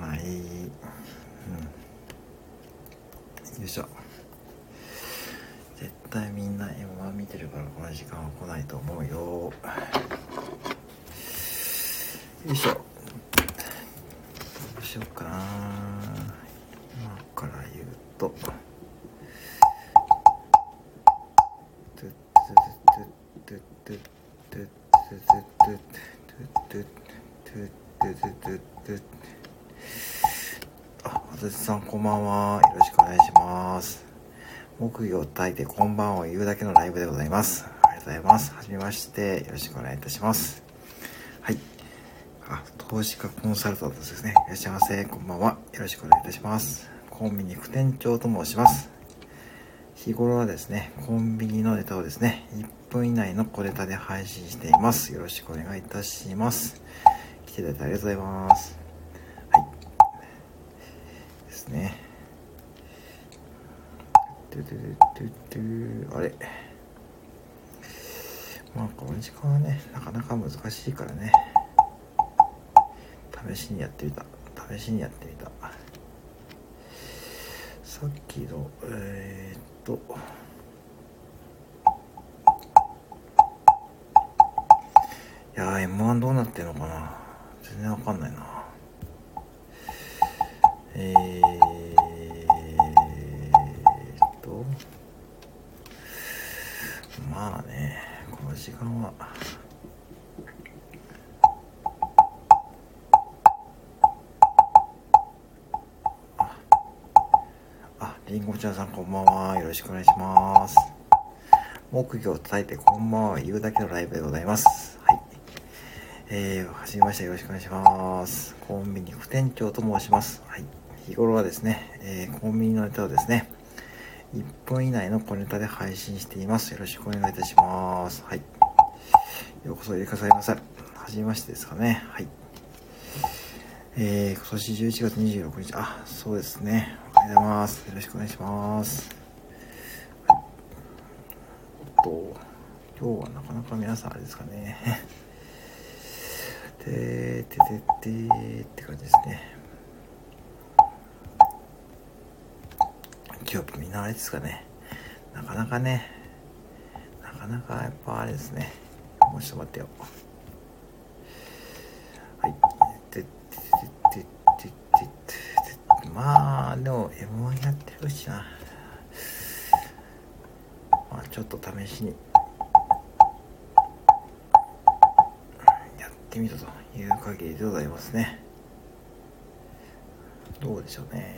かない。うん。よいしょ。絶対みんな M1 見てるからこの時間は来ないと思うよ。よいしょ。どうしようかな。今から言うと。あ、あずさんこんばんは。よろしくお願いします。木魚を焚いてこんばんを言うだけのライブでございます。ありがとうございます。はじめまして。よろしくお願いいたします。はい。あ、投資家コンサルタントですね。いらっしゃいませ。こんばんは。よろしくお願いいたします。コンビニ副店長と申します。日頃はですね、コンビニのネタをですね、1分以内の小ネタで配信しています。よろしくお願いいたします。来ていただいてありがとうございます。はい。ですね。トゥトゥトゥトゥあれ？まあ、この時間はね、なかなか難しいからね。試しにやってみた。試しにやってみた。さっきの、えー、っと、いやー、M1 どうなってんのかな全然わかんないな。しくお願いします。木魚を叩いてこんばんは言うだけのライブでございます。はい。えー、はじめましてよろしくお願いします。コンビニ副店長と申します。はい。日頃はですね、えー、コンビニのネタをですね、1分以内の小ネタで配信しています。よろしくお願いいたします。はい。ようこそいでくださいませ。はじめましてですかね。はい。えー、今年11月26日、あ、そうですね。おはようございます。よろしくお願いします。はい、おっと、今日はなかなか皆さんあれですかね。ててててって感じですね。今日みんなあれですかね。なかなかね、なかなかやっぱあれですね。もうちょっと待ってよ。はい。てててててててまあ、でも M1 やってるしな。まあ、ちょっと試しに。ってみたという限りでございますね。どうでしょうね。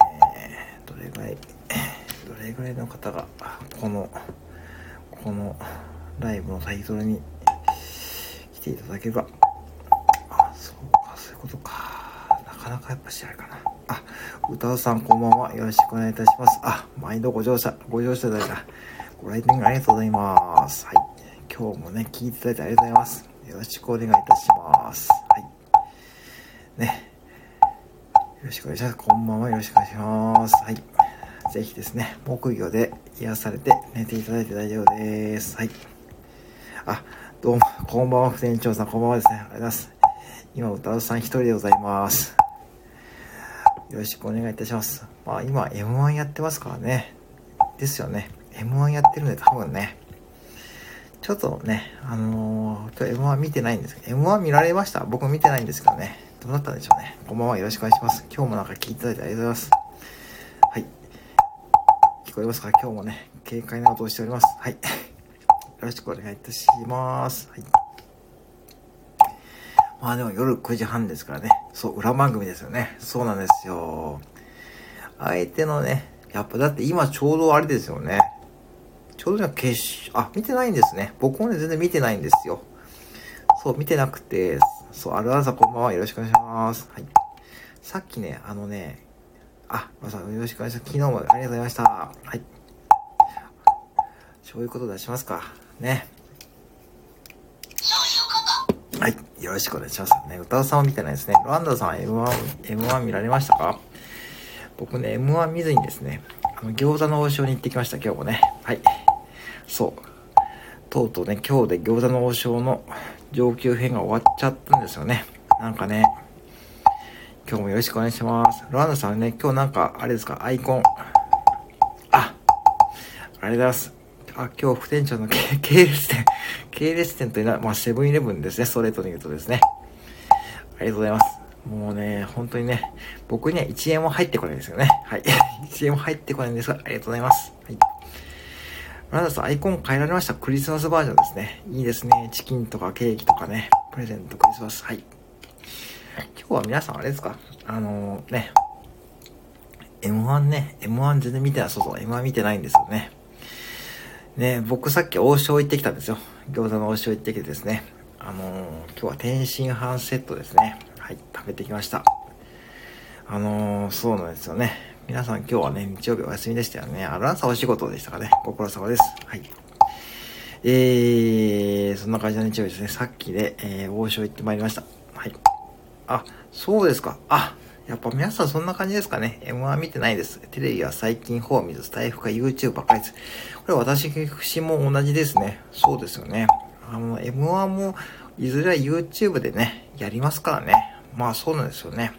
どれぐらい、どれぐらいの方が、この、このライブのタイトルに来ていただけるか。あ、そうか、そういうことか。なかなかやっぱしあれかな。あ、歌うさんこんばんは。よろしくお願いいたします。あ、毎度ご乗車、ご乗車いただいた。ご来店ありがとうございます。はい。今日もね、聞いていただいてありがとうございます。よろしくお願いいたします。はい。ね。よろしくお願いします。こんばんは。よろしくお願いします。はい。ぜひですね、木魚で癒されて寝ていただいて大丈夫です。はい。あ、どうも、こんばんは、副店長さん、こんばんはですね。ありがとうございます。今、歌うさん一人でございます。よろしくお願いいたします。まあ、今、M1 やってますからね。ですよね。M1 やってるんで、多分ね。ちょっとね、あのー、今日 M1 見てないんですけど、M1 見られました？僕見てないんですけどね。どうだったんでしょうね。こんばんは、よろしくお願いします。今日もなんか聞いていただいてありがとうございます。はい。聞こえますか？今日もね、軽快な音をしております。はい。よろしくお願いいたします。はい。まあでも夜9時半ですからね。そう、裏番組ですよね。そうなんですよ。相手のね、やっぱだって今ちょうどあれですよね。ちょうどね、決勝、あ、見てないんですね。僕もね、全然見てないんですよ。そう、見てなくて、そう、あるあるさんこんばんは。よろしくお願いします。はい。さっきね、あのね、あ、まさんよろしくお願いします。昨日もありがとうございました。はい。そういうこと出しますか。ね。はい。よろしくお願いします。ね、歌うさんは見てないですね。ロアンダさん M1、M1 見られましたか？僕ね、M1 見ずにですね、あの、餃子の王将に行ってきました、今日もね。はい。そう。とうとうね、今日で餃子の王将の上級編が終わっちゃったんですよね。なんかね、今日もよろしくお願いします。ロアンダさんね、今日なんか、あれですか、アイコン。あ、ありがとうございます。あ、今日副店長の 系列店、系列店というのは、まあ、セブンイレブンですね、ストレートに言うとですね。ありがとうございます。もうね、本当にね、僕には1円も入ってこないですよね。はい。1円も入ってこないんですが、ありがとうございます。はい。ラダさん、アイコン変えられました？クリスマスバージョンですね。いいですね。チキンとかケーキとかね、プレゼント、クリスマス。はい。今日は皆さんあれですか？あのー、ね、M1 ね、M1 全然見てない、そうそう、M1 見てないんですよね。ね、僕さっき王将行ってきたんですよ。餃子の王将行ってきてですね。あのー、今日は天津飯セットですね。はい、食べてきました。あのー、そうなんですよね。皆さん今日はね、日曜日お休みでしたよね。ある朝お仕事でしたかね。ご苦労様です。はい。えー、そんな感じの日曜日ですね。さっきで、えー、王将行ってまいりました。はい。あ、そうですか。あ、やっぱ皆さんそんな感じですかね。M1 見てないです。テレビは最近方見ず、スタイフか YouTube ばっかりです。これ私も同じですね。そうですよね。あの、M1 もいずれは YouTube でね、やりますからね。まあそうなんですよね。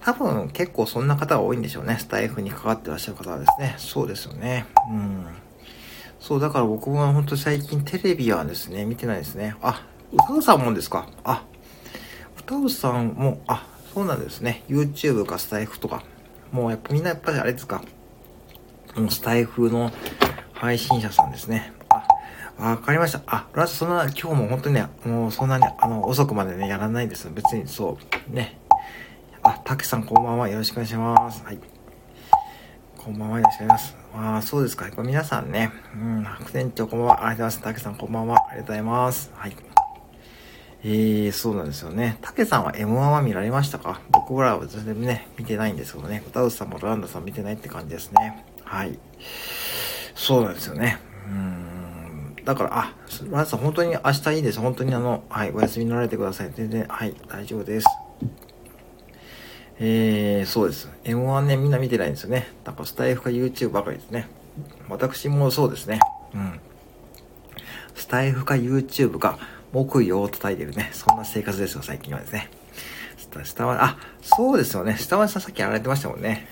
多分結構そんな方が多いんでしょうね。スタイフにかかってらっしゃる方はですね。そうですよね。うん。そう、だから僕も本当最近テレビはですね、見てないですね。あ、歌うさんもんですか？あ、タウさんも、あ、そうなんですね。YouTube かスタイフとか。もうやっぱみんなやっぱりあれですか。もうスタイフの配信者さんですね。あ、わかりました。あ、ラスそんな、今日も本当にね、もうそんなに、あの、遅くまでね、やらないです。別に、そう、ね。あ、たけさんこんばんは。よろしくお願いします。はい。こんばんは。よろしくお願いします。ああ、そうですか。皆さんね、うん、副店長こんばんは。ありがとうございます。たけさんこんばんは。ありがとうございます。はい。ええー、そうなんですよね。たけさんは M1 は見られましたか？僕らは全然ね、見てないんですけどね。歌うさんもランダさん見てないって感じですね。はい。そうなんですよね。うん。だから、あ、ランダさん本当に明日いいです。本当にあの、はい、お休みになられてください。全然、はい、大丈夫です。えー、そうです。M1 ね、みんな見てないんですよね。だかスタイフか YouTube ばかりですね。私もそうですね。うん。スタイフか YouTube か、木曜を叩いてるね。そんな生活ですよ、最近はですね。下は、あ、そうですよね。下町さんさっきやられてましたもんね。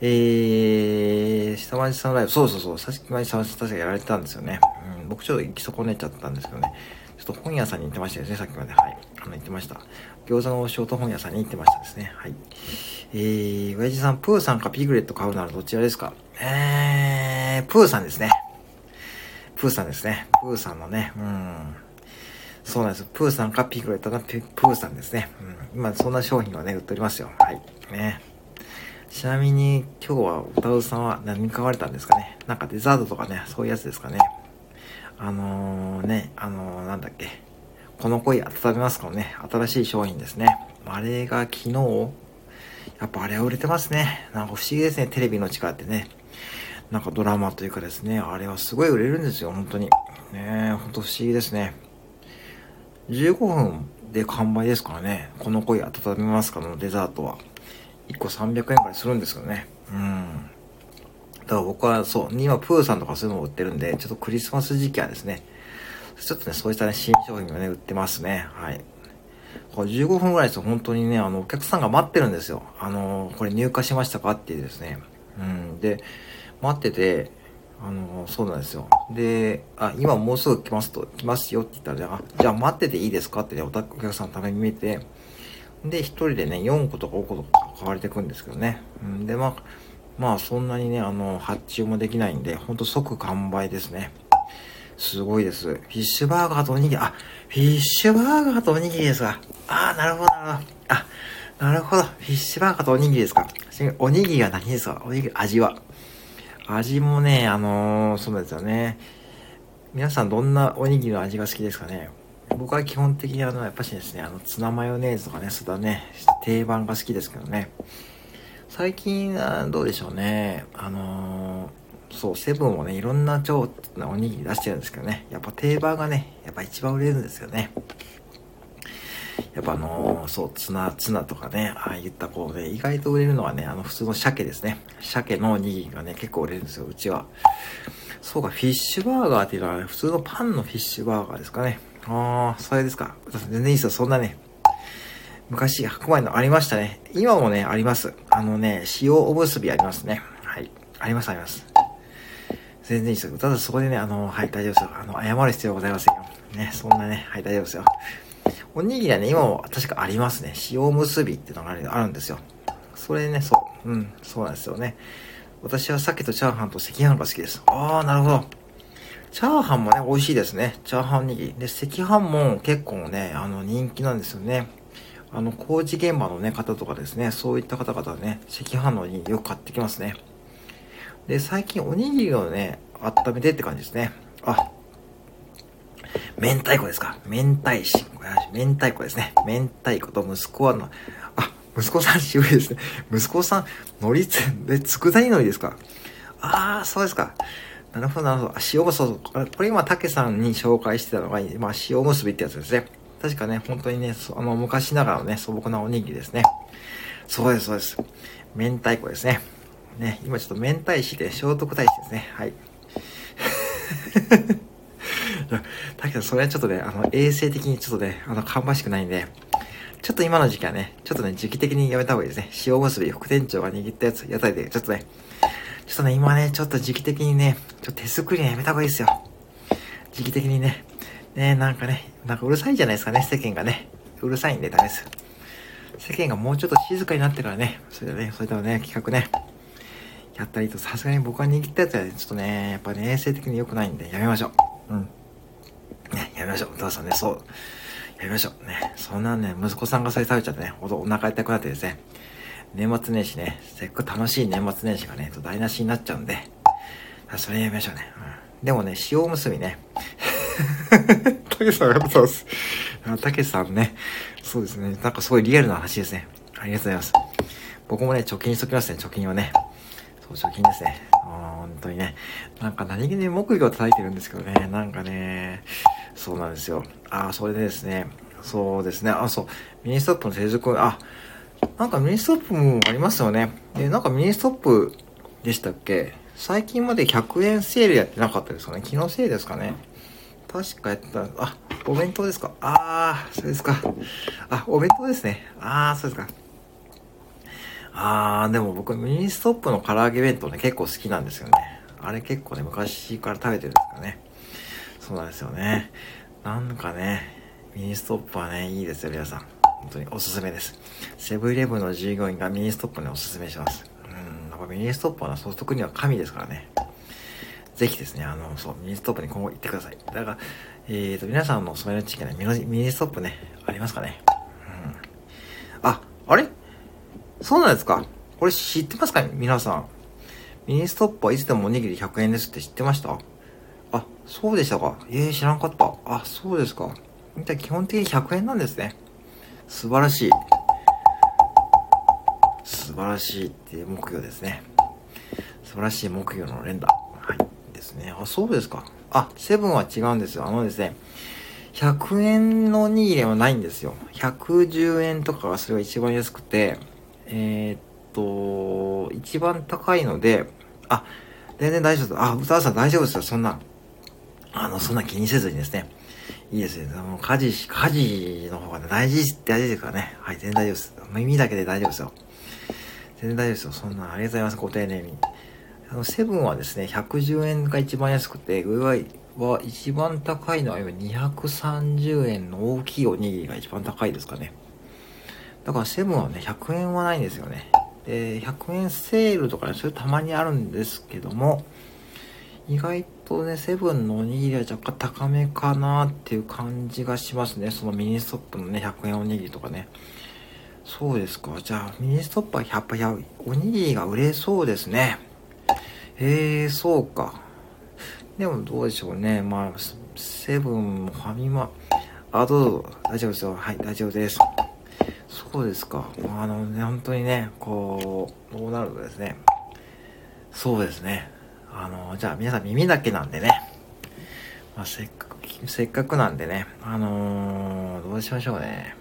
えー、下町さんライブ、そうそうそう、さっきまで下町さん確かやられてたんですよね。うん、僕ちょっと行き損ねちゃったんですけどね。ちょっと本屋さんに行ってましたですね、さっきまで。はい。あの、行ってました。餃子の王将と本屋さんに行ってましたですね。はい。えー、親父さん、プーさんかピグレット買うならどちらですか？えー、プーさんですね。プーさんですね。プーさんのね、うん。そうなんです。プーさんかピグレットのプーさんですね。うん、今、そんな商品はね、売っておりますよ。はい。ね。ちなみに、今日は歌うさんは何買われたんですかね？なんかデザートとかね、そういうやつですかね。あのー、ね、あのー、なんだっけ？この声温めますかね。新しい商品ですね。あれが昨日、やっぱあれは売れてますね。なんか不思議ですね。テレビの力ってね。なんかドラマというかですね、あれはすごい売れるんですよ、本当に。ねえ、ほんと不思議ですね。15分で完売ですからね。この恋温めますかのデザートは。1個300円くらいするんですよね。うん。だから僕はそう、今プーさんとかそういうのを売ってるんで、ちょっとクリスマス時期はですね、ちょっとね、そういったね、新商品をね、売ってますね。はい。これ15分ぐらいですと本当にね、あの、お客さんが待ってるんですよ。あの、これ入荷しましたかっていうですね。うん。で、待ってて、あの、そうなんですよ。で、あ、今もうすぐ来ますと、来ますよって言ったら、じゃあ、じゃあ待ってていいですかってね、お客さんのために見て、で、一人でね、4個とか5個とか買われてくんですけどね。うん、で、まあ、まあ、そんなにね、あの、発注もできないんで、ほんと即完売ですね。すごいです。フィッシュバーガーとおにぎり、あ、フィッシュバーガーとおにぎりですか。ああ、なるほど、なるほど。あ、なるほど。フィッシュバーガーとおにぎりですか。おにぎりは何ですか？おにぎり、味は。味もね、あのー、そうですよね。皆さんどんなおにぎりの味が好きですかね？僕は基本的にあの、やっぱしですね、あの、ツナマヨネーズとかね、そうだね、定番が好きですけどね。最近はどうでしょうね。あのー、そう、セブンもね、いろんな超なおにぎり出してるんですけどね。やっぱ定番がね、やっぱ一番売れるんですよね。やっぱあのー、そう、ツナ、ツナとかね、ああいったこうね、意外と売れるのはね、あの普通の鮭ですね。鮭のおにぎりがね、結構売れるんですよ、うちは。そうか、フィッシュバーガーっていうのは、ね、普通のパンのフィッシュバーガーですかね。ああ、それですか。全然いいですよ、そんなね。昔、白米のありましたね。今もね、あります。あのね、塩おむすびありますね。はい。あります、あります。全然いいですよ。ただそこでね、あの、はい、大丈夫ですよ。あの、謝る必要ございませんよ。ね、そんなね、はい、大丈夫ですよ。おにぎりはね、今も確かありますね。塩むすびっていうのがあるんですよ。それね、そう。うん、そうなんですよね。私は鮭とチャーハンと赤飯が好きです。あー、なるほど。チャーハンもね、美味しいですね。チャーハンおにぎり。で、赤飯も結構ね、あの、人気なんですよね。あの、工事現場のね、方とかですね、そういった方々はね、赤飯のおにぎりよく買ってきますね。で、最近おにぎりをね、温めてって感じですね。あ、明太子ですか明太子。明太子ですね。明太子と息子はの、あ、息子さん渋いですね。息子さん、海苔つ、で、佃煮海苔ですかああ、そうですか。なるほど、なるほど。塩むすび、これ今、竹さんに紹介してたのが、まあ、塩むすびってやつですね。確かね、本当にね、あの、昔ながらのね、素朴なおにぎりですね。そうです、そうです。明太子ですね。ね、今ちょっと明太子で聖徳太子ですね。はい。だけどそれはちょっとね、あの、衛生的にちょっとね、あの、芳しくないんで、ちょっと今の時期はね、ちょっとね、時期的にやめた方がいいですね。塩むすび、副店長が握ったやつ、屋台で、ちょっとね、ちょっとね、今ね、ちょっと時期的にね、ちょっと手作りはやめた方がいいですよ。時期的にね、ね、なんかね、なんかうるさいじゃないですかね、世間がね。うるさいんでダメです。世間がもうちょっと静かになってからね、それでね、それでもね、企画ね、やったりと、さすがに僕が握ったやつは、ちょっとね、やっぱね、衛生的に良くないんで、やめましょう。うん。ね、やめましょう。お父さんね、そう。やめましょう。ね、そんなね、息子さんがそれ食べちゃってね、おお腹痛くなってですね、年末年始ね、せっかく楽しい年末年始がね、台無しになっちゃうんで、それやめましょうね。うん、でもね、塩むすびね。たけさんありがとうございます。たけさんね、そうですね、なんかすごいリアルな話ですね。ありがとうございます。僕もね、貯金しときますね、貯金はね。そう、貯金ですね。本当にね。なんか何気に木魚を叩いてるんですけどね、なんかね、そうなんですよ。ああ、それでですね、そうですね、あ、そう、ミニストップの成熟、あ、なんかミニストップもありますよね。で、なんかミニストップでしたっけ？最近まで100円セールやってなかったですかね気のせいですかね確かやってた、あ、お弁当ですかあー、そうですか。あ、お弁当ですね。あー、そうですか。あー、でも僕ミニストップの唐揚げ弁当ね、結構好きなんですよね。あれ結構ね、昔から食べてるんですかね。そうなんですよね。なんかね、ミニストップはね、いいですよ、皆さん。本当におすすめです。セブンイレブンの従業員がミニストップね、おすすめします。うん、やっぱミニストップはソフトクリームは神ですからね。ぜひですね、あの、そう、ミニストップに今後行ってください。だから、えーと、皆さんのお住まいの地域はね、ミニストップね、ありますかね。うん。あ、あれ？そうなんですかこれ知ってますか皆さん。ミニストップはいつでもおにぎり100円ですって知ってました？あ、そうでしたか。ええー、知らんかった。あ、そうですか。基本的に100円なんですね。素晴らしい。素晴らしいっていう目標ですね。素晴らしい目標の連打。はい。ですね。あ、そうですか。あ、セブンは違うんですよ。あのですね、100円のおにぎりはないんですよ。110円とかがそれが一番安くて、えー、っと、一番高いので、あ、全然大丈夫です。あ、歌わさん大丈夫ですよ。そんな、あの、そんな気にせずにですね。いいですね。もう家事、家事の方が、ね、大事って、大事ですからね。はい、全然大丈夫です。耳だけで大丈夫ですよ。全然大丈夫ですよ。そんな、ありがとうございます。ご丁寧に。あの、セブンはですね、110円が一番安くて、上は一番高いのは今230円の大きいおにぎりが一番高いですかね。だからセブンはね、100円はないんですよね。で、100円セールとかね、それたまにあるんですけども、意外とね、セブンのおにぎりは若干高めかなっていう感じがしますね。そのミニストップのね、100円おにぎりとかね。そうですか。じゃあ、ミニストップはやっぱや、おにぎりが売れそうですね。へえ、そうか。でもどうでしょうね。まあ、セブンもファミマ、あ、どうぞ、大丈夫ですよ。はい、大丈夫です。そうですか。あのね、本当にね、こう、どうなるとですね、そうですね。あの、じゃあ皆さん耳だけなんでね、まあ、せっかく、せっかくなんでね、あのー、どうしましょうね。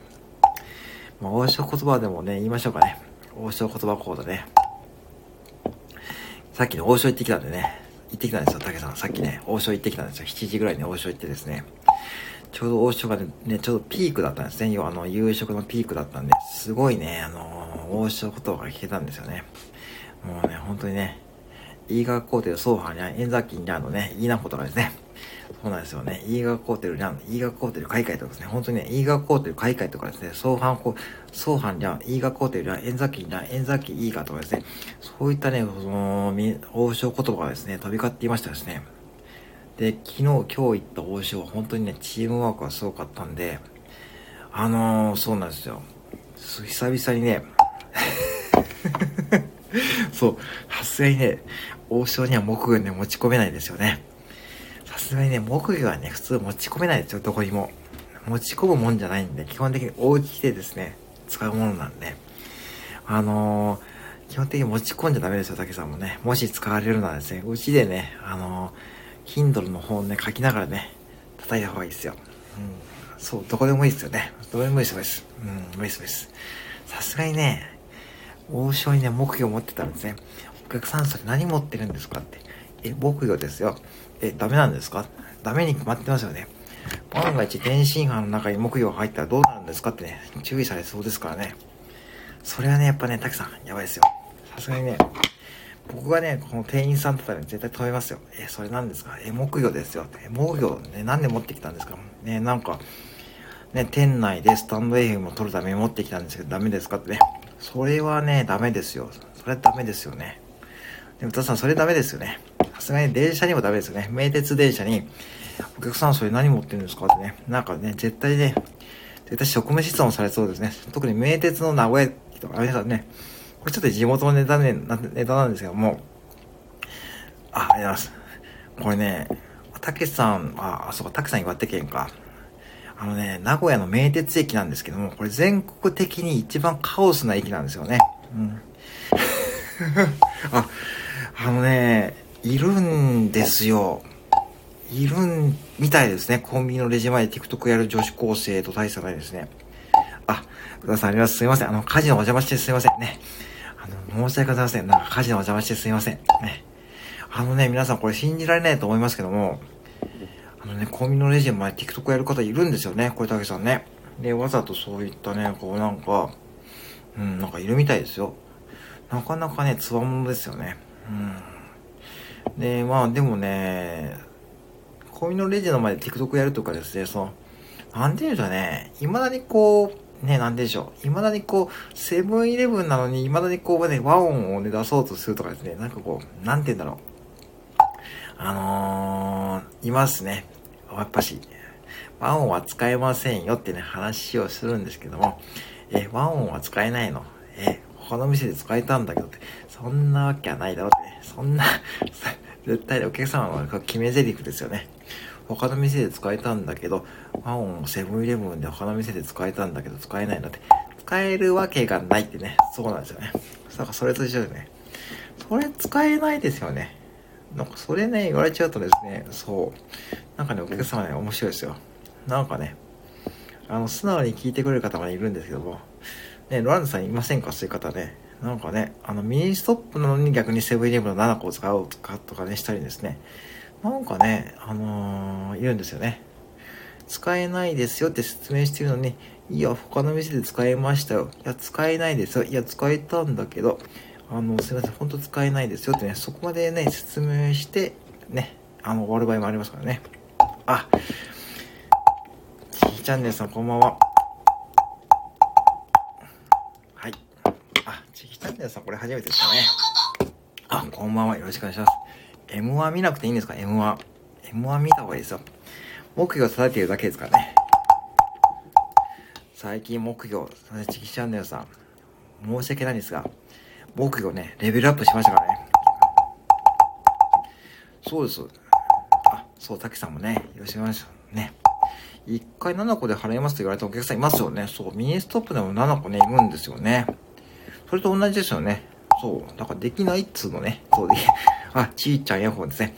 まあ、王将言葉でもね、言いましょうかね。王将言葉コードね。さっきの王将行ってきたんでね、行ってきたんですよ、竹さん。さっきね、王将行ってきたんですよ。7時ぐらいに王将行ってですね。ちょうど王将がね、ちょうどピークだったんですね。要はあの、夕食のピークだったんで、すごいね、あの、王将言葉が聞けたんですよね。もうね、本当にね、医学工程総派に、演座金にあのね、いいなことがですね、そうなんですよね。医学工程にゃ医学工程開会とかですね、本当にね、医学工程開会とかですね、相反こう、相反じゃ医学工程にゃ演座金にゃ演座金いいかとかですね、そういったね、その、王将言葉がですね、飛び交っていましたですね。で、昨日、今日行った王将は本当にね、チームワークがすごかったんで、あのー、そうなんですよ。久々にね、そう、さすがにね、王将には木魚ね、持ち込めないですよね。さすがにね、木魚はね、普通持ち込めないですよ、どこにも。持ち込むもんじゃないんで、基本的にお家でですね、使うものなんで。あのー、基本的に持ち込んじゃダメですよ、竹さんもね。もし使われるならですね、うちでね、あのー、Kindle の本ね、書きながらね、叩いた方がいいですよ。うん。そう、どこでもいいですよね。どこでもいいです、です。うん、無理です、さすがにね、王将にね、木魚持ってたんですね。お客さんそれ何持ってるんですかって。え、木魚ですよ。え、ダメなんですか？ダメに決まってますよね。万が一電信犯の中に木魚が入ったらどうなるんですかってね、注意されそうですからね。それはね、やっぱね、たくさん、やばいですよ。さすがにね、僕がね、この店員さんだったら絶対止めますよ。え、それ何ですか？え、木魚ですよ。え、木魚ね、なんで持ってきたんですか？ね、なんか、ね、店内でスタンド FM を撮るために持ってきたんですけど、ダメですかってね。それはね、ダメですよ。それはダメですよね。でも、たさん、それダメですよね。さすがに電車にもダメですよね。名鉄電車に、お客さんそれ何持ってるんですかってね。なんかね、絶対ね、絶対職務質問されそうですね。特に名鉄の名古屋とか、皆さんね、これちょっと地元のネタね、ネタなんですけども、あ、ありがとうございます。これね、たけさん、あ、あ、そうか、たけさん岩手県か。あのね、名古屋の名鉄駅なんですけども、これ全国的に一番カオスな駅なんですよね。うん。あ、あのね、いるんですよ。いるん、みたいですね。コンビニのレジ前で TikTok やる女子高生と大差ないですね。あ、宇田さんあります。すいません。あの、火事のお邪魔してすいませんね。申し訳ございません。なんか火事のお邪魔してすいません。ね。あのね、皆さんこれ信じられないと思いますけども、あのね、コンビニのレジ前 TikTok やる方いるんですよね。これだけさんね。で、わざとそういったね、こうなんか、うん、なんかいるみたいですよ。なかなかね、つわものですよね。うん。で、まあでもね、コンビニのレジの前で TikTok やるとかですね、その、なんて言うんでしょうね、未だにこう、ね、なんでしょう。未だにこう、セブンイレブンなのに、未だにこうね、和音をね、出そうとするとかですね、なんかこう、なんて言うんだろう。あのー、いますね。やっぱし、和音は使えませんよってね、話をするんですけども、え、和音は使えないのえ、他の店で使えたんだけどって、そんなわけはないだろうってね。そんな 絶対お客様の決め台詞ですよね。他の店で使えたんだけど、ワオンセブンイレブンで他の店で使えたんだけど使えないのって、使えるわけがないってね、そうなんですよね。だからそれと一緒でね。それ使えないですよね。なんかそれね、言われちゃうとですね、そう。なんかね、お客様ね、面白いですよ。なんかね、あの、素直に聞いてくれる方がいるんですけども、ね、ロランドさんいませんか？そういう方ね。なんかね、あの、ミニストップなのに逆にセブンイレブンの7個を使おうとかとかね、したりですね。なんかね、あのー、いるんですよね。使えないですよって説明してるのに、いや、他の店で使えましたよ。いや、使えないですよ。いや、使えたんだけど、あの、すいません、ほんと使えないですよってね、そこまでね、説明して、ね、あの、終わる場合もありますからね。あ、ちーチャンネルさん、こんばんは。皆さんこれ初めてですかね。あ、こんばんは。よろしくお願いします。M1 見なくていいんですか ?M1。M1 見た方がいいですよ。木魚叩いてるだけですからね。最近木魚、チキチャンネルさん、申し訳ないんですが、木魚ね、レベルアップしましたからね。そうです。あ、そう、たけさんもね、よろしくお願いします。ね。一回7個で払いますと言われたお客さんいますよね。そう、ミニストップでも7個ね、いるんですよね。それと同じですよね。そう。だかできないっつうのね。そうで、あ、ちーちゃんヤッホーですね。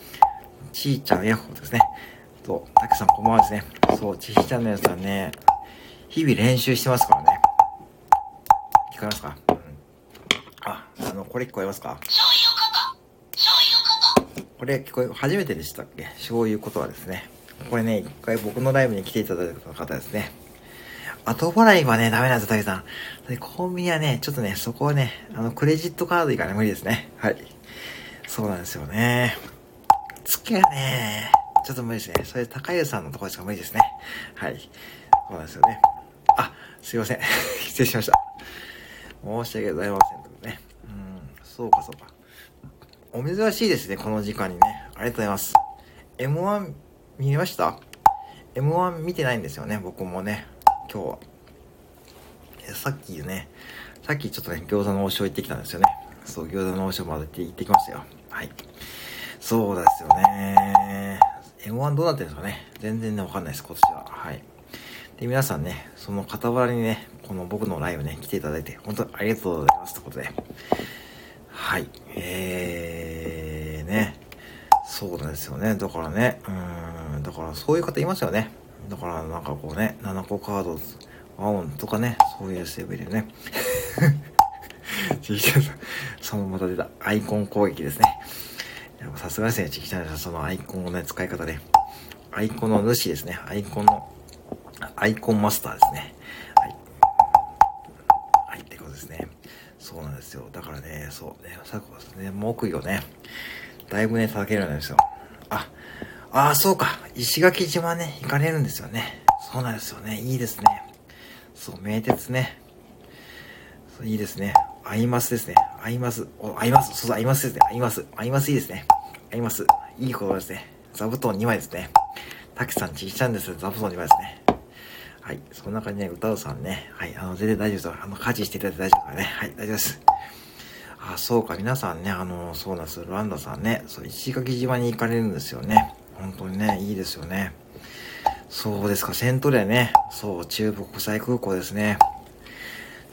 ちーちゃんヤッホーですね。そう。たけさんこんばんはですね。そう、ちーちゃんのやつはね、日々練習してますからね。聞こえますか、うん、あ、あの、これ聞こえますか？これ聞こえ、初めてでしたっけ？そういうことはですね。これね、一回僕のライブに来ていただいた方ですね。後払いはね、ダメなんですよ、竹さん。で、コンビニはね、ちょっとね、そこはね、あの、クレジットカード以外ね、無理ですね。はい。そうなんですよね。月はね、ちょっと無理ですね。それ、高湯さんのところしか無理ですね。はい。そうなんですよね。あ、すいません。失礼しました。申し訳ございません。とね。うん、そうかそうか。お珍しいですね、この時間にね。ありがとうございます。M1 見れました ?M1 見てないんですよね、僕もね。今日は。さっきね、さっきちょっとね、餃子の王将行ってきたんですよね。そう、餃子の王将まで行ってきましたよ。はい。そうですよね。M1 どうなってるんですかね。全然ね、わかんないです、今年は。はい。で、皆さんね、その傍らにね、この僕のライブね、来ていただいて、本当にありがとうございます。ということで。はい。えー、ね。そうなんですよね。だからね、うん、だからそういう方いますよね。だからなんかこうね、7個カード、ワオンとかね、そういうレベルね。ちきたさんそのまた出たアイコン攻撃ですね。さすがですね、チキチャンさん、そのアイコンのね、使い方で。アイコンの主ですね。アイコンの、アイコンマスターですね。はい。はい、ってことですね。そうなんですよ。だからね、そうね、昨今ですね、木魚ね、だいぶね、叩けるようになりますよ。あ、ああ、そうか。石垣島ね、行かれるんですよね。そうなんですよね。いいですね。そう、名鉄ね。そういいですね。合いますですね。合います。お、合います。そうそう、合いますですね。合います。合いますいいですね。合います。いいことですね。座布団2枚ですね。たけさんちいちゃんです。座布団2枚ですね。はい。そんな感じで、歌うさんね。はい。あの、全然大丈夫ですあの、家事していただいて大丈夫からね。はい。大丈夫です。あ、そうか。皆さんね、あの、そうなんです。ルワンダさんね。そう、石垣島に行かれるんですよね。本当にね、いいですよね。そうですか。セントレアね。そう、中部国際空港ですね。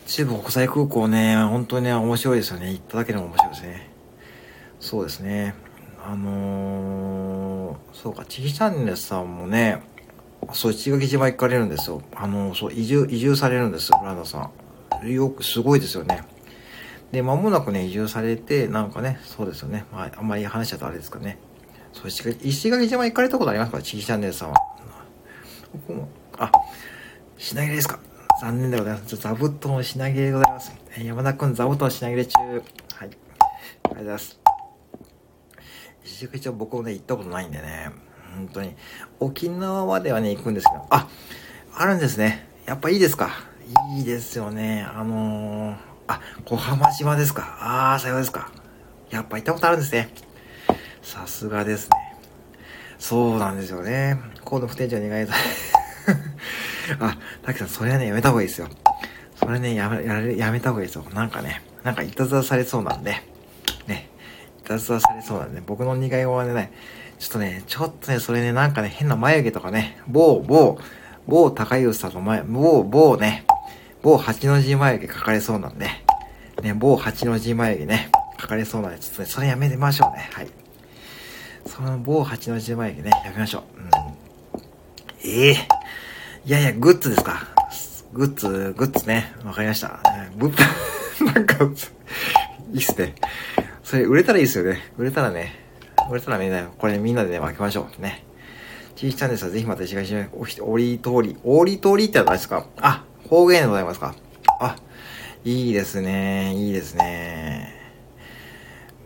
中部国際空港ね、本当にね、面白いですよね。行っただけでも面白いですね。そうですね。あのー、そうか、チキチャンネルさんもね、そう、石垣島行かれるんですよ。あのー、そう、移住、移住されるんですよ、ランダさん。よく、すごいですよね。で、間もなくね、移住されて、なんかね、そうですよね。まあ、あんまり話しちゃうとあれですかね。そう、石垣島行かれたことありますか？チキチャンネルさんは。僕も、あ、品切れですか残念でございます。座布団品切れでございます。山田くん座布団品切れ中。はい。ありがとうございます。石垣島僕もね、行ったことないんでね。本当に。沖縄まではね、行くんですけど。あ、あるんですね。やっぱいいですかいいですよね。あのー、あ、小浜島ですかああ、さようですか。やっぱ行ったことあるんですね。さすがですね。そうなんですよね。河野副店長に願いたい。あ、滝さん、それはね、やめた方がいいですよ。それね、やめ、やめ、やめた方がいいですよ。なんかね、なんかいたずらされそうなんで、ね、いたずらされそうなんで、僕の苦いはね、ちょっとね、ちょっとね、それね、なんかね、変な眉毛とかね、某、某、某高優さんの前、某、某ね、某八の字眉毛描かれそうなんで、ね、某八の字眉毛ね、描かれそうなんで、ちょっとね、それやめてみましょうね。はい。その某八の字眉毛ね、やめましょう。うん。ええーいやいや、グッズですか。グッズ、グッズね。わかりました。物販、なんか、いいっすね。それ売れたらいいっすよね。売れたらね。売れたらみんな、これみんなでね、分けましょう。ね。チーチャンネルさん、ぜひまた石垣島、おおり通り、おり通りって何ですか？あ、方言でございますかあ、いいですね。いいですね。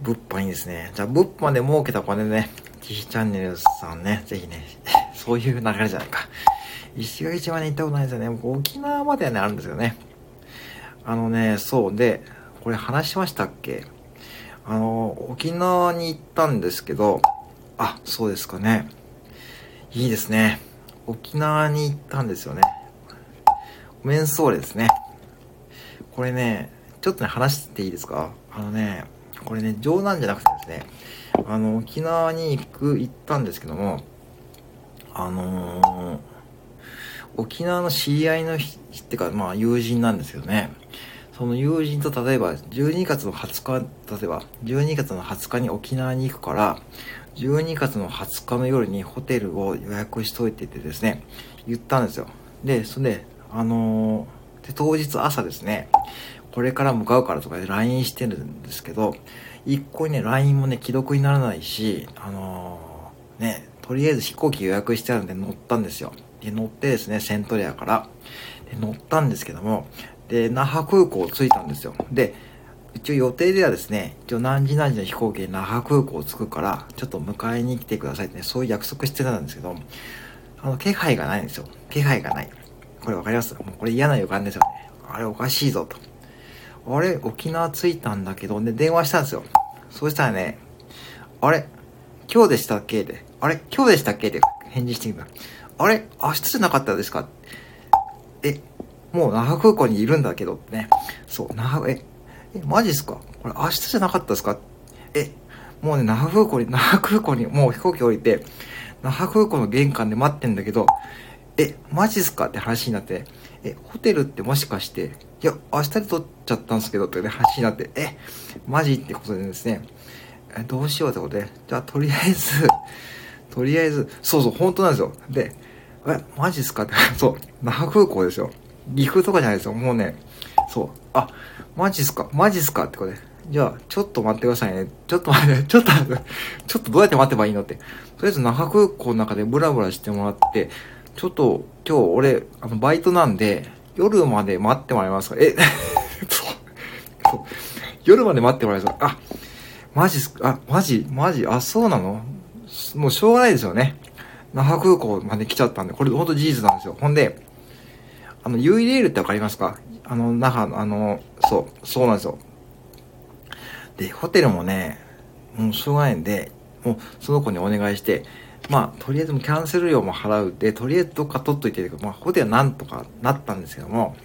物販いいですね。じゃあ、物販で儲けたお金ね、T チャンネルさんね、ぜひね、そういう流れじゃないか。石垣島に行ったことないですよね。僕沖縄まではね、あるんですよね。あのね、そうで、これ話しましたっけ？あの、沖縄に行ったんですけど、あ、そうですかね。いいですね。沖縄に行ったんですよね。おめんそうですね。これね、ちょっとね、話していいですか？あのね、これね、冗談じゃなくてですね、あの、沖縄に行く、行ったんですけども、あのー沖縄の知り合いの人ってか、まあ友人なんですけどね。その友人と例えば12月の20日、例えば12月の20日に沖縄に行くから、12月の20日の夜にホテルを予約しといてってですね、言ったんですよ。で、それで、あのー、で、当日朝ですね、これから向かうからとかで LINE してるんですけど、一個にね、LINE もね、既読にならないし、あのー、ね、とりあえず飛行機予約してあるんで乗ったんですよ。で、乗ってですね、セントレアから。で、乗ったんですけども、で、那覇空港着いたんですよ。で、一応予定ではですね、一応何時何時の飛行機で那覇空港着くから、ちょっと迎えに来てくださいってね、そういう約束してたんですけど、あの、気配がないんですよ。気配がない。これわかります？もうこれ嫌な予感ですよね。あれおかしいぞと。あれ沖縄着いたんだけど、で、電話したんですよ。そうしたらね、あれ今日でしたっけ？で、あれ今日でしたっけ？で返事してきた。あれ明日じゃなかったですか？え、もう那覇空港にいるんだけどってね。そう、那覇、え、え、マジっすか？これ明日じゃなかったですか？え、もうね、那覇空港に、那覇空港にもう飛行機降りて、那覇空港の玄関で待ってんだけど、え、マジっすか？って話になって、え、ホテルってもしかして、いや、明日で取っちゃったんですけどってね、話になって、え、マジってことでですね、え、どうしようってことで、じゃあとりあえず、とりあえず、そうそう、本当なんですよ。で、え、マジっすかって、そう、那覇空港ですよ。岐阜とかじゃないですよ。もうね、そう、あ、マジっすかマジっすかってことで。じゃあ、ちょっと待ってくださいね。ちょっと待って、ちょっと、ちょっとどうやって待てばいいのって。とりあえず那覇空港の中でブラブラしてもらって、ちょっと今日俺、あの、バイトなんで、夜まで待ってもらえますか？え、そう、夜まで待ってもらえますか？あ、マジっすか？あ、マジマジ？あ、そうなの？もうしょうがないですよね。那覇空港まで来ちゃったんで、これほんと事実なんですよ。ほんで、あの、ユイレールってわかりますか？あの、那覇の、あの、そう、そうなんですよ。で、ホテルもね、もうしょうがないんで、もうその子にお願いして、まあ、とりあえずもキャンセル料も払うで、とりあえずどっか取っといて、まあ、ホテルはなんとかなったんですけども、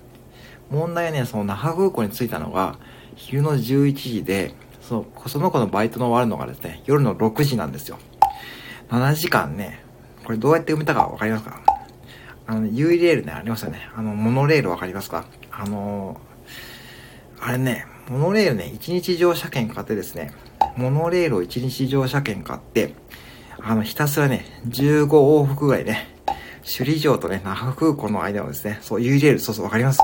問題はね、その那覇空港に着いたのが、昼の11時で、その、その子のバイトの終わるのがですね、夜の6時なんですよ。7時間ね、これどうやって埋めたかわかりますか？あの、ユーレールね、ありますよね。あの、モノレールわかりますか？あのあれね、モノレールね、1日乗車券買ってですね、モノレールを1日乗車券買って、あの、ひたすらね、15往復ぐらいね、首里城とね、那覇空港の間をですね、そう、ユーレール、そうそう、わかります？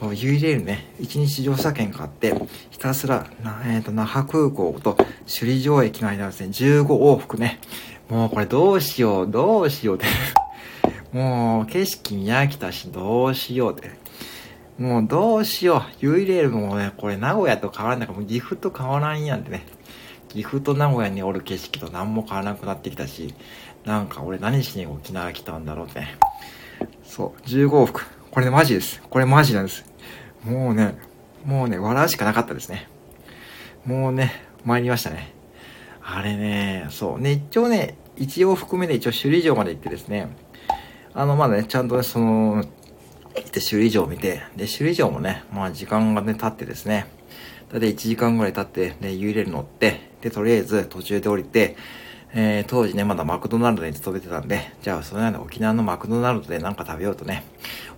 ユーレールね、1日乗車券買って、ひたすら、なえっ、ー、と、那覇空港と首里城駅の間をですね、15往復ね、もうこれどうしよう、どうしようってもう景色見飽きたし、どうしようって。もうどうしよう。ユーレールもね、これ名古屋と変わらないから、もう岐阜と変わらんやんってね。岐阜と名古屋におる景色と何も変わらなくなってきたし、なんか俺何しに沖縄来たんだろうって。そう、15往復。これね、マジです。これマジなんです。もうね、もうね、笑うしかなかったですね。もうね、参りましたね。あれね、そう。ね、一応ね、一応含めで一応首里城まで行ってですね、あの、まだね、ちゃんとね、その、行って首里城を見て、で、首里城もね、まあ時間がね、経ってですね、だいたい1時間ぐらい経って、で、ユーレル乗って、で、とりあえず途中で降りて、えー、当時ね、まだマクドナルドに勤めてたんで、じゃあ、そのような沖縄のマクドナルドで何か食べようとね、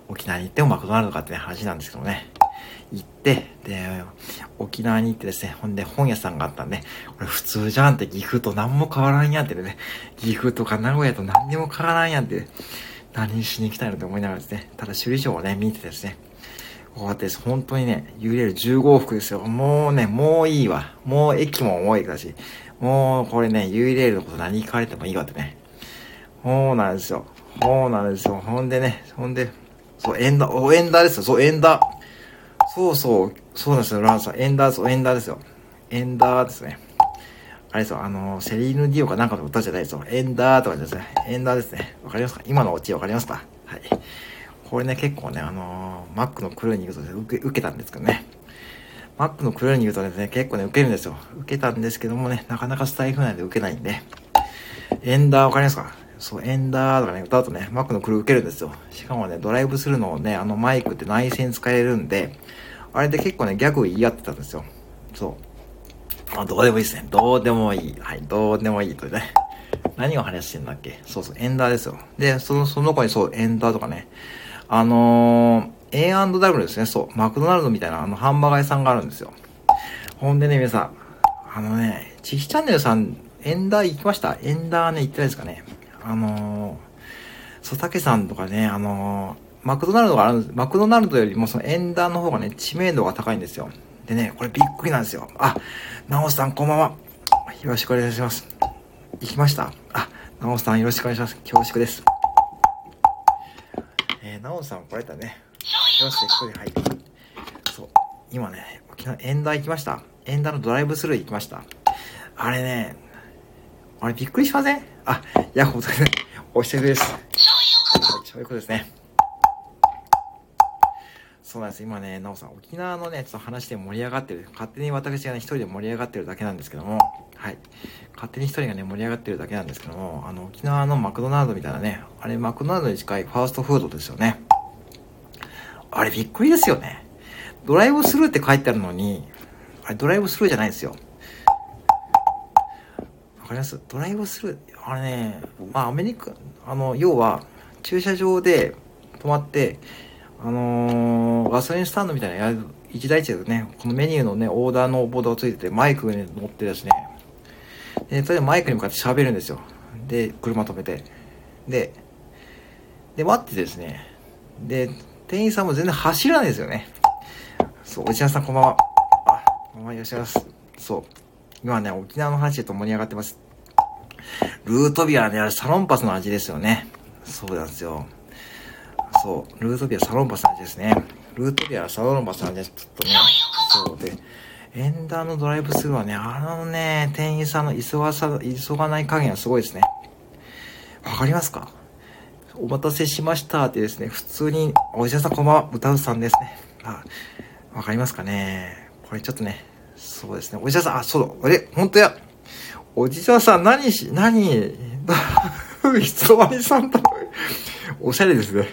沖縄に行ってもマクドナルドかってね、話なんですけどね。行って、で、沖縄に行ってですね、ほんで本屋さんがあったんで、これ普通じゃんって岐阜と何も変わらんやんってね、岐阜とか名古屋と何にも変わらんやんって、何しに行きたいのって思いながらですね、ただ首里城をね、見てですね、こうやってです。本当にね、揺れる15往復ですよ。もうね、もういいわ。もう駅も重いだし、もうこれね、ユーレールのこと何聞かれてもいいわってね。そうなんですよ。そうなんですよ。ほんでね、ほんで、そう、エンダー、お、エンダーですよ。そう、エンダー。そうそう、そうなんですよ、ランさん。エンダー、そう、エンダーですよ。エンダーですね。あれですよ、あの、セリーヌ・ディオかなんかの歌じゃないですよ。エンダーとかですね。エンダーですね。わかりますか？今のオチわかりますか？はい。これね、結構ね、あのー、Mac のクルーに行くと受け、受けたんですけどね。Mac のクルーに行くとですね、結構ね、受けるんですよ。受けたんですけどもね、なかなかスタイフ内で受けないんで。エンダーわかりますか？そう、エンダーとかね、歌うとね、Mac のクルー受けるんですよ。しかもね、ドライブするのをね、あのマイクって内線使えるんで、あれで結構ね、ギャグ言い合ってたんですよ。そう。あ、どうでもいいですね。どうでもいい。はい、どうでもいいとね。何を話してんだっけ？そうそう、エンダーですよ。で、その、その子にそう、エンダーとかね、あのー、A&W ですね。そう。マクドナルドみたいなあのハンバーガー屋さんがあるんですよ。ほんでね、皆さん。あのね、チヒチャンネルさん、エンダー行きました？エンダーね、行ってないですかね。あのー、ソタケさんとかね、あのー、マクドナルドがあるんです。マクドナルドよりもそのエンダーの方がね、知名度が高いんですよ。でね、これびっくりなんですよ。あ、ナオさんこんばんは。よろしくお願いします。行きました？あ、なおさんよろしくお願いします。恐縮です。えー、なおさん来られたね。よし、ここで、はい。そう。今ね、沖縄、エンダー行きました。エンダーのドライブスルー行きました。あれね、あれびっくりしません？あ、ヤッホーとね、お久しぶりです。そういうことですね。そうなんです。今ね、なおさん、沖縄のね、ちょっと話で盛り上がってる。勝手に私がね、一人で盛り上がってるだけなんですけども、はい。勝手に一人がね、盛り上がってるだけなんですけども、あの、沖縄のマクドナルドみたいなね、あれ、マクドナルドに近いファーストフードですよね。あれ、びっくりですよね。ドライブスルーって書いてあるのに、あれ、ドライブスルーじゃないですよ。わかります？ドライブスルー、あれね、まあ、アメリカ、あの、要は、駐車場で止まって、あのー、ガソリンスタンドみたいなや一台地でね、このメニューのね、オーダーのボードがついてて、マイクに乗ってですね、で、それでマイクに向かって喋るんですよ。で、車止めて。で、で、待ってですね、で、店員さんも全然走らないですよね。そう、内田さんこんばんは。あ、こんばんはいらっしゃいます。そう。今ね、沖縄の話でと盛り上がってます。ルートビアね、あれサロンパスの味ですよね。そうなんですよ。そう、ルートビアサロンパスの味ですね。ルートビアサロンパスの味です。ちょっとね、そうで、エンダーのドライブスルーはね、あのね、店員さんの急がさ、急がない加減はすごいですね。わかりますか？お待たせしましたってですね、普通に、お医者さんこんばんは、歌うさんですね。あ、わかりますかね？これちょっとね、そうですね、お医者さん、あ、そうだ、あれ、ほんとや。おじさんさん、何し、何、ひつまりさんと、おしゃれですね。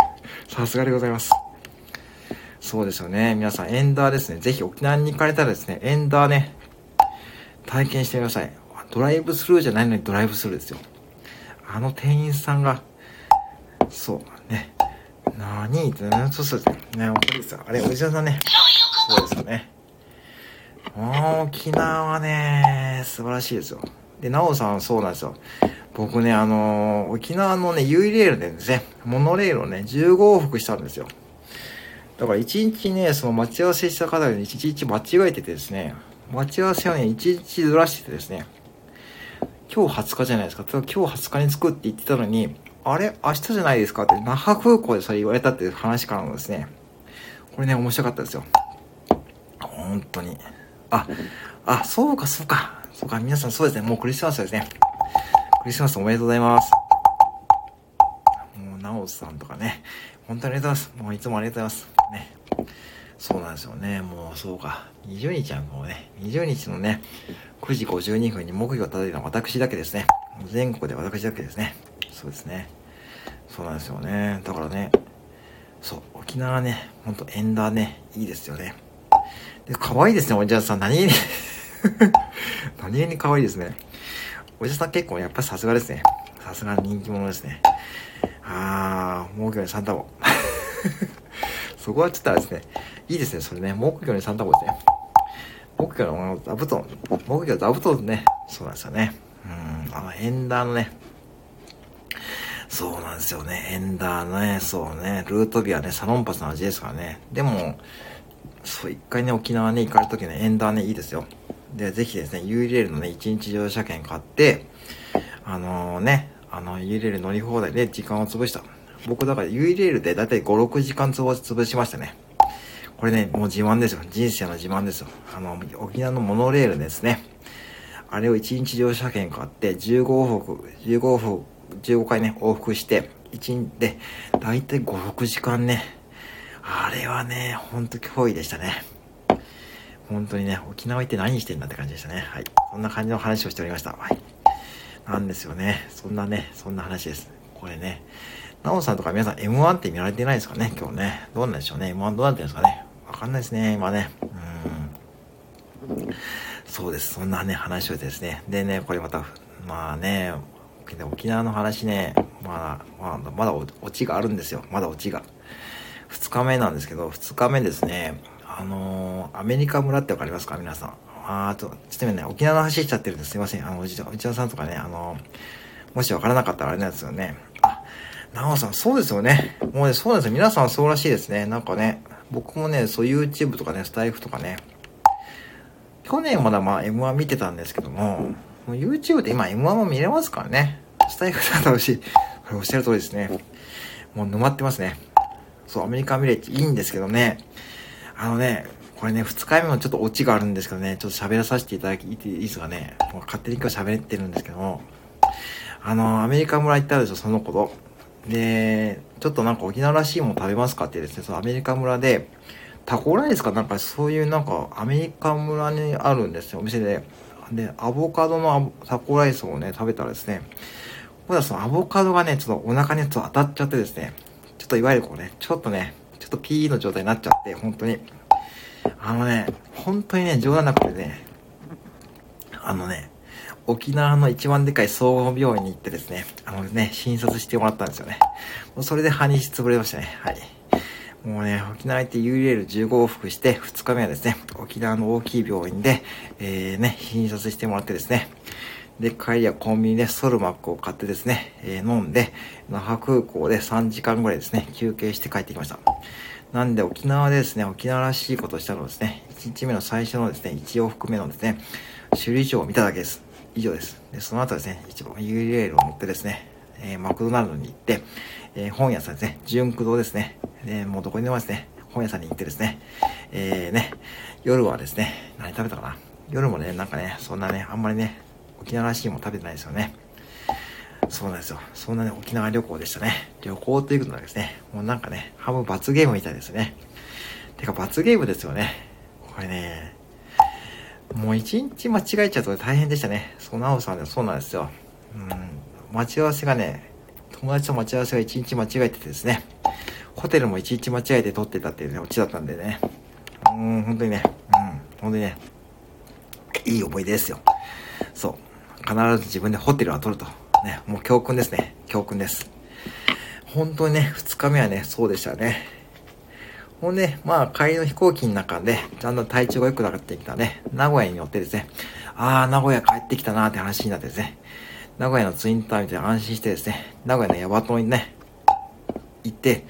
さすがでございます。そうですよね。皆さん、エンダーですね。ぜひ沖縄に行かれたらですね、エンダーね、体験してください。ドライブスルーじゃないのにドライブスルーですよ。あの店員さんが、そうね。何ってね、そうですね。ね、わかりです。あれ、おじさんね。そうですよね。沖縄はね、素晴らしいですよ。で、なおさんそうなんですよ。僕ね、あのー、沖縄のね、ユイレールでですね、モノレールをね、15往復したんですよ。だから1日ね、その待ち合わせした方に1日間違えててですね、待ち合わせをね、1日ずらしててですね、今日20日じゃないですか。今日20日に着くって言ってたのに、あれ明日じゃないですか？って、那覇空港でそれ言われたっていう話からのですね、これね、面白かったですよ。本当に。あ、あ、そうか、そうか。そうか、皆さんそうですね。もうクリスマスですね。クリスマスおめでとうございます。もう、なおさんとかね。本当にありがとうございます。もういつもありがとうございます。ね。そうなんですよね。もうそうか。20日はもうね、20日のね、9時52分に目標を立てたのは私だけですね。全国で私だけですね。そうですね。そうなんですよね。だからね、そう、沖縄ね、ほんとエンダーね、いいですよね。で、可愛いですね、おじゃさん。何 何気に可愛いですね。おじさん結構やっぱりさすがですね。さすが人気者ですね。あー、木魚にサンタボ。そこはちょっとですね。いいですね、それね。木魚にサンタボですね。木魚の座布団、木魚座布団ね。そうなんですよね。うん、あの、エンダーのね。そうなんですよね。エンダーのね、そうね。ルートビアね、サロンパスの味ですからね。でも、そう、一回ね、沖縄ね、行かれた時ね、エンダーね、いいですよ。で、ぜひですね、ユーレールのね、一日乗車券買って、あのー、ね、あの、ユーレール乗り放題で時間を潰した。僕だからユーレールでだいたい5、6時間潰しましたね。これね、もう自慢ですよ。人生の自慢ですよ。あの、沖縄のモノレールですね。あれを1日乗車券買って、15往復、15往復、15回ね、往復して、1日で、だいたい5、6時間ね。あれはね、ほんと脅威でしたね。本当にね、沖縄行って何してんだって感じでしたね。はい。そんな感じの話をしておりました。はい。なんですよね。そんなね、そんな話です。これね。なおさんとか皆さん M1 って見られてないですかね？今日ね。どうなんでしょうね？M1 どうなってるんですかね？わかんないですね、今ね。うん。そうです。そんなね、話をですね。でね、これまた、まあね、沖縄の話ね、まあ、まあ、まだオチがあるんですよ。まだオチが。二日目なんですけど、二日目ですね、あのー、アメリカ村ってわかりますか？皆さん。あーと、ちょっとね、沖縄の話しちゃってるんですすいません。あの、内田さんとかね、あのー、もしわからなかったらあれなんですよね。あ、なおさん、そうですよね。もうね、そうなんですよ。皆さんそうらしいですね。なんかね、僕もね、そう YouTube とかね、スタイフとかね、去年まだまあ M1 見てたんですけども、もう YouTube で今 M1 も見れますからね。スタイフだと美味しい。これおっしゃる通りですね。もう沼ってますね。そう、アメリカンビレッジいいんですけどね。あのね、これね、二日目もちょっとオチがあるんですけどね、ちょっと喋らさせていただき、いいですかね。もう勝手に今日喋ってるんですけども、あの、アメリカ村行ったんでしょ、その頃。で、ちょっとなんか沖縄らしいもの食べますかってですね、そのアメリカ村で、タコライスかなんかそういうなんかアメリカ村にあるんですよ、お店で。で、アボカドのタコライスをね、食べたらですね、これはそのアボカドがね、ちょっとお腹にちょっと当たっちゃってですね、ちょっといわゆるこうね、ちょっとね、ちょっとピーの状態になっちゃって、本当に。あのね、本当にね、冗談なくてね、あのね、沖縄の一番でかい総合病院に行ってですね、あのね、診察してもらったんですよね。もうそれで半日潰れましたね。はい。もうね、沖縄行って UL15 往復して、2日目はですね、沖縄の大きい病院で、えー、ね、診察してもらってですね、で、帰りはコンビニでソルマックを買ってですね、えー、飲んで、那覇空港で3時間ぐらいですね、休憩して帰ってきました。なんで沖縄でですね、沖縄らしいことをしたのですね、1日目の最初のですね、1往復目のですね、首里城を見ただけです。以上です。で、その後ですね、一番 URL を持ってですね、えー、マクドナルドに行って、えー、本屋さんですね、純駆動ですね、で、もうどこにでもですね、本屋さんに行ってですね、えー、ね、夜はですね、何食べたかな夜もね、なんかね、そんなね、あんまりね、沖縄らしいもの食べてないですよね。そうなんですよ。そんなね、沖縄旅行でしたね。旅行ということはですね、もうなんかね、半分罰ゲームみたいですね。てか罰ゲームですよね。これね、もう一日間違えちゃうと大変でしたね。そう、なおさんでそうなんですよ。うん、待ち合わせがね、友達と待ち合わせが一日間違えててですね、ホテルも一日間違えて取ってたっていうね、オチだったんでね。うん、本当にね、うん、本当にね、いい思い出ですよ。そう。必ず自分でホテルは取ると。ね、もう教訓ですね。教訓です。本当にね、二日目はね、そうでしたね。ほんで、まあ、帰りの飛行機の中で、だんだん体調が良くなってきたね、名古屋に乗ってですね、あー、名古屋帰ってきたなーって話になってですね、名古屋のツインター見て安心してですね、名古屋のヤバトンにね、行って、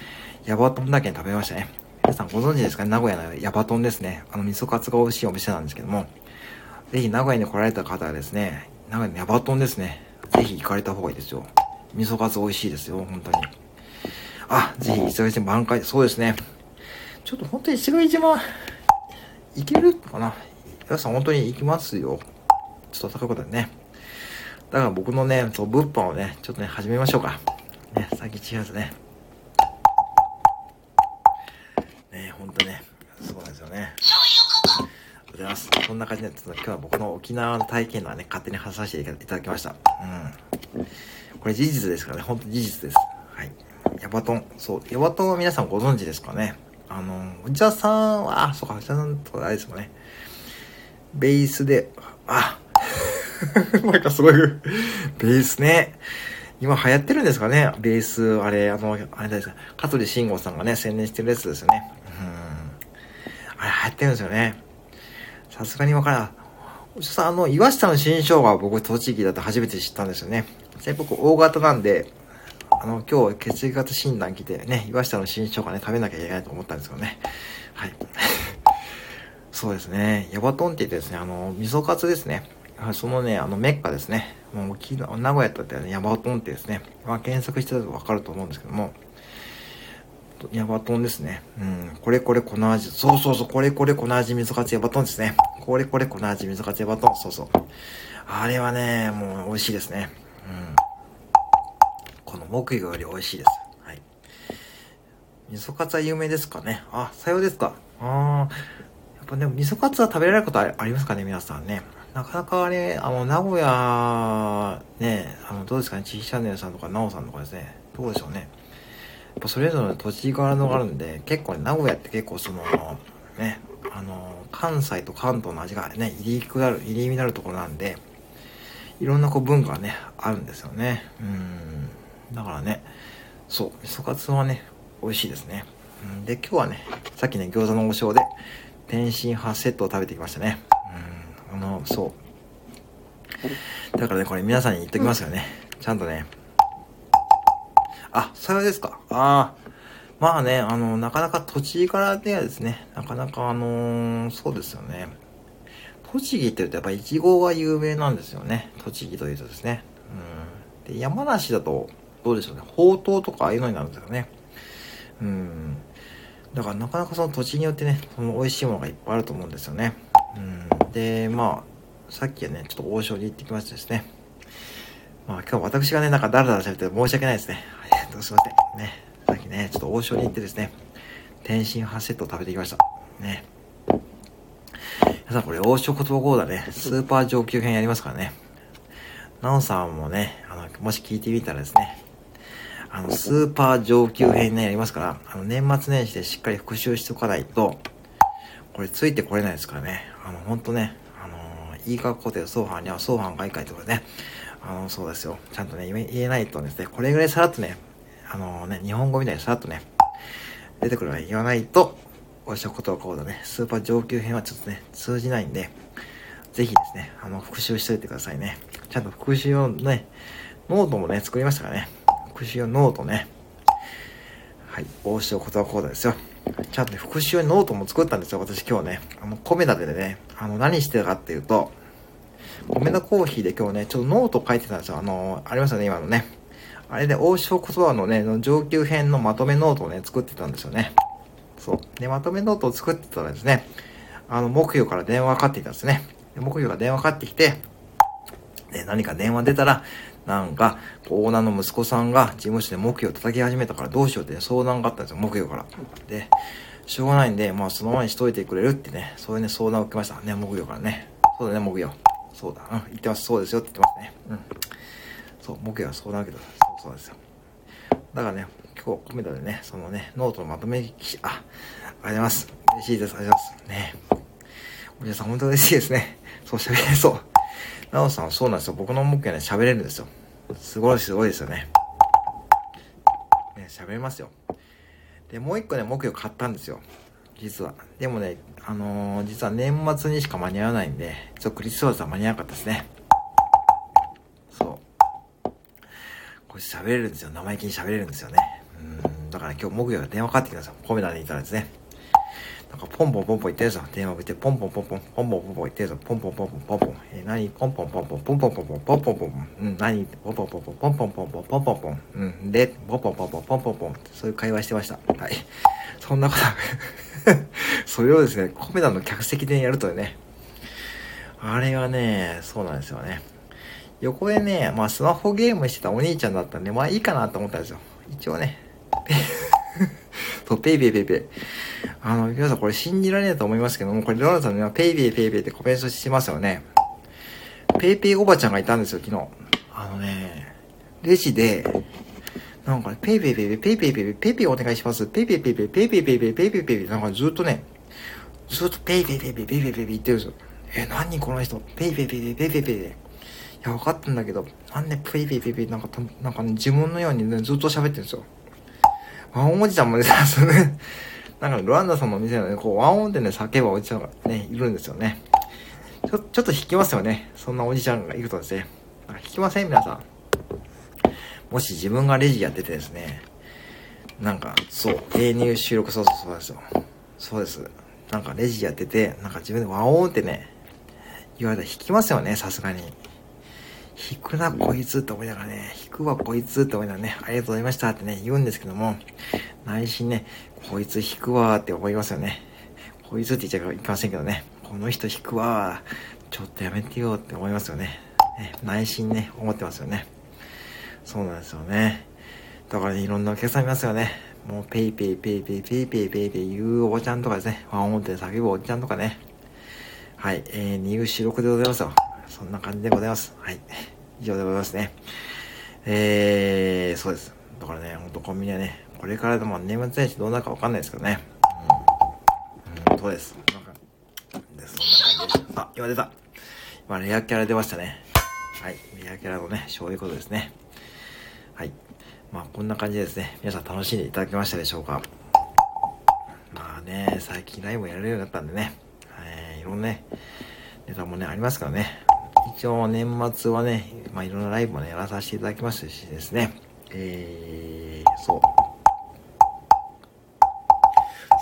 ヤバトンだけに食べましたね。皆さんご存知ですか？ね名古屋のヤバトンですね。あの、味噌カツが美味しいお店なんですけども、ぜひ名古屋に来られた方はですね、名古屋のヤバトンですね。ぜひ行かれた方がいいですよ。味噌カツ美味しいですよ、本当に。あ、ぜひ、石垣島満開、そうですね。ちょっと本当に石垣島、行けるかな皆さん本当に行きますよ。ちょっと高いことでね。だから僕のね、そう、物販をね、ちょっとね、始めましょうか。ね、最近違うですね。ね、ほんとね、そうなんですよね。ございます。そんな感じで、今日は僕の沖縄の体験談はね、勝手に話させていただきました。うん。これ事実ですからね、ほんと事実です。はい。ヤバトン。そう。ヤバトンは皆さんご存知ですかねあの、内田さんは、あ、そうか、内田さんとあれですもんね。ベースで、あ、なんかすごい、ベースね。今流行ってるんですかねベース、あれ、あの、あれですか、香取慎吾さんがね、宣伝してるやつですよね。うん。あれ流行ってるんですよね。さすがにわからん。おじさん、あの、岩下の新生姜は僕、栃木だと初めて知ったんですよね。で僕、大型なんで、あの、今日血液型診断来てね、岩下の新生姜ね、食べなきゃいけないと思ったんですけどね。はい。そうですね。ヤバトンって言ってですね、あの、味噌カツですね。そのね、あの、メッカですね。もう、沖縄、名古屋とってね、ヤバトンってですね、まあ、検索してたらわかると思うんですけども、ヤバトンですね。うん。これこれ粉味。そうそうそう。これこれ粉味味噌カツヤバトンですね。これこれ粉味味噌カツヤバトン。そうそう。あれはね、もう美味しいですね。うん。この木魚より美味しいです。はい。味噌カツは有名ですかね。あ、さようですか。ああ。やっぱでも味噌カツは食べられることありますかね、皆さんね。なかなかね、あの、名古屋、ね、あの、どうですかね、チーチャンネルさんとか、ナオさんとかですね。どうでしょうね。っぱそれぞれの土地柄のがあるんで、結構ね、名古屋って結構その、ね、あの、関西と関東の味がね、入りくなる、入りになるところなんで、いろんなこう文化がね、あるんですよね。うん。だからね、そう、味噌カツはね、美味しいですね。うん、で、今日はね、さっきね、餃子の王将で、天津飯セットを食べてきましたね。うん、あの、そう。だからね、これ皆さんに言っときますよね。ちゃんとね、あ、それですか。ああ。まあね、あの、なかなか栃木からではですね、なかなかあのー、そうですよね。栃木って言うとやっぱイチゴが有名なんですよね。栃木というとですね。うん。で、山梨だと、どうでしょうね。ほうとうとかああいうのになるんですよね。うん。だからなかなかその土地によってね、その美味しいものがいっぱいあると思うんですよね。うん。で、まあ、さっきはね、ちょっと王将に行ってきましたですね。まあ今日私がね、なんかダラダラ喋って申し訳ないですね。はい、すいません。ね。さっきね、ちょっと王将に行ってですね、天津飯セット食べてきました。ね。皆さんこれ王将言葉講座ね、スーパー上級編やりますからね。なおさんもね、あの、もし聞いてみたらですね、あの、スーパー上級編ね、やりますから、あの、年末年始でしっかり復習しておかないと、これついてこれないですからね。あの、ほんとね、あのー、いい格好で相反には相反外界とかね、あの、そうですよ。ちゃんとね、言えないとですね、これぐらいさらっとね、あの、ね、日本語みたいにさらっとね、出てくるの言わないと、おっしゃことはこうだね、スーパー上級編はちょっとね、通じないんで、ぜひですね、あの、復習しといてくださいね。ちゃんと復習用ね、ノートもね、作りましたからね。復習用ノートね。はい、大塩ことはこうだですよ。ちゃんとね、復習用ノートも作ったんですよ、私今日ね。あの、コメダでね、あの、何してたかっていうと、コメダコーヒーで今日ね、ちょっとノート書いてたんですよ。あの、ありますよね、今のね。あれで、大塩言葉のね、の上級編のまとめノートをね、作ってたんですよね。そう。で、まとめノートを作ってたらですね、あの、目標から電話かかってきたんですね。で目標が電話かかってきて、で、何か電話出たら、なんか、オーナーの息子さんが事務所で目標を叩き始めたからどうしようってね相談があったんですよ、目標から。で、しょうがないんで、まあそのままにしといてくれるってね、そういうね、相談を受けましたね、目標からね。そうだね、目標。そうだ、うん、言ってます、そうですよって言ってますね。うん。そう、目標は相談を受けた。そうそうですよ。だからね、今日、コメントでね、そのね、ノートのまとめ記あ、ありがとうございます。嬉しいです。ありがとうございます。ね。おじさん、本当嬉しいですね。そう、喋れそう。なおさんはそうなんですよ。僕の目標ね、喋れるんですよ。すごい、すごいですよね。ね、喋れますよ。で、もう一個ね、目標買ったんですよ。実は。でもね、あのー、実は年末にしか間に合わないんで、ちょっとクリスマスは間に合わなかったですね。そう。これ喋れるんですよ。生意気に喋れるんですよね。うん。だから今日木曜が電話かかってきたんですよ。コメダにいたらですね。なんかポンポンポンポン言ってるぞ。電話口でポンポンポンポン、ポンポンポンポン言ってるぞ。ポンポンポンポンポンポン。え、何？ポンポンポンポン、ポンポンポンポン、ポンポンポンポン。うん、何？ポンポンポンポン、ポンポンポンポン、ポンポンポン。うん、で、ポンポンポンポン、ポンポンポン。そういう会話してました。はい。そんなこと、それをですね、コメダの客席でやるとね、あれはね、そうなんですよね。横でね、まあスマホゲームしてたお兄ちゃんだったんで、まあいいかなと思ったんですよ。一応ね。そう、ペイペイペイペイ。あの、皆さんこれ信じられないと思いますけども、これロナさんね、ペイペイペイペイってコメントしてますよね。ペイペイおばちゃんがいたんですよ、昨日。あのね、レジで、なんかね、ペイペイペイペイ、ペイペイペイペイ、ペイペイお願いします。ペイペイペイペイ、ペイペイペイペイ、ペイペイペイペイ、なんかずっとね、ずっとペイペイペイペイ、ペイペイペイペイ言ってるんですよ。え、何この人、ペイペイペイペイ、ペイペイペイペイ。いや、分かったんだけど、なんでペイペイペイペイ、なんか、なんかね、自分のようにね、ずっと喋ってるんですよ。ワンおじちゃんもね、そね、なんか、ロランダさんの店のね、こう、ワンオンでね、叫ぶおじちゃんがね、いるんですよね。ちょ、ちょっと引きますよね。そんなおじちゃんがいるとですね。引きません皆さん。もし自分がレジやっててですね、なんか、そう、営入収録、そうそうそうですよ。そうです。なんかレジやってて、なんか自分でワンオンってね、言われたら引きますよね、さすがに。引くな、こいつって思いながらね、引くわ、こいつって思いながらね、ありがとうございましたってね、言うんですけども、内心ね、こいつ引くわって思いますよね。こいつって言っちゃいけませんけどね、この人引くわちょっとやめてよって思いますよね。ね内心ね、思ってますよね。そうなんですよね。だからね、いろんなお客さんいますよね。もう、ペイペイペイペイペイペイペイペイ言うおばちゃんとかですね、ワンオンで叫ぶおじちゃんとかね。はい、えー、入四六でございますよ。そんな感じでございます。はい。以上でございますね。えー、そうです。だからね、ほんとコンビニはね、これからでも年末年始どうなるかわかんないですけどね。うん。うん、そうです。なんか、で、そんな感じでした。あ、今出た。今、レアキャラ出ましたね。はい。レアキャラのね、そういうことですね。まあ、こんな感じですね。皆さん楽しんでいただけましたでしょうか？まあね、最近ライブやれるようになったんでね。えー、いろんなね、ネタもね、ありますからね。一応年末はね、まあいろんなライブもね、やらさせていただきましたしですね。えー、そう。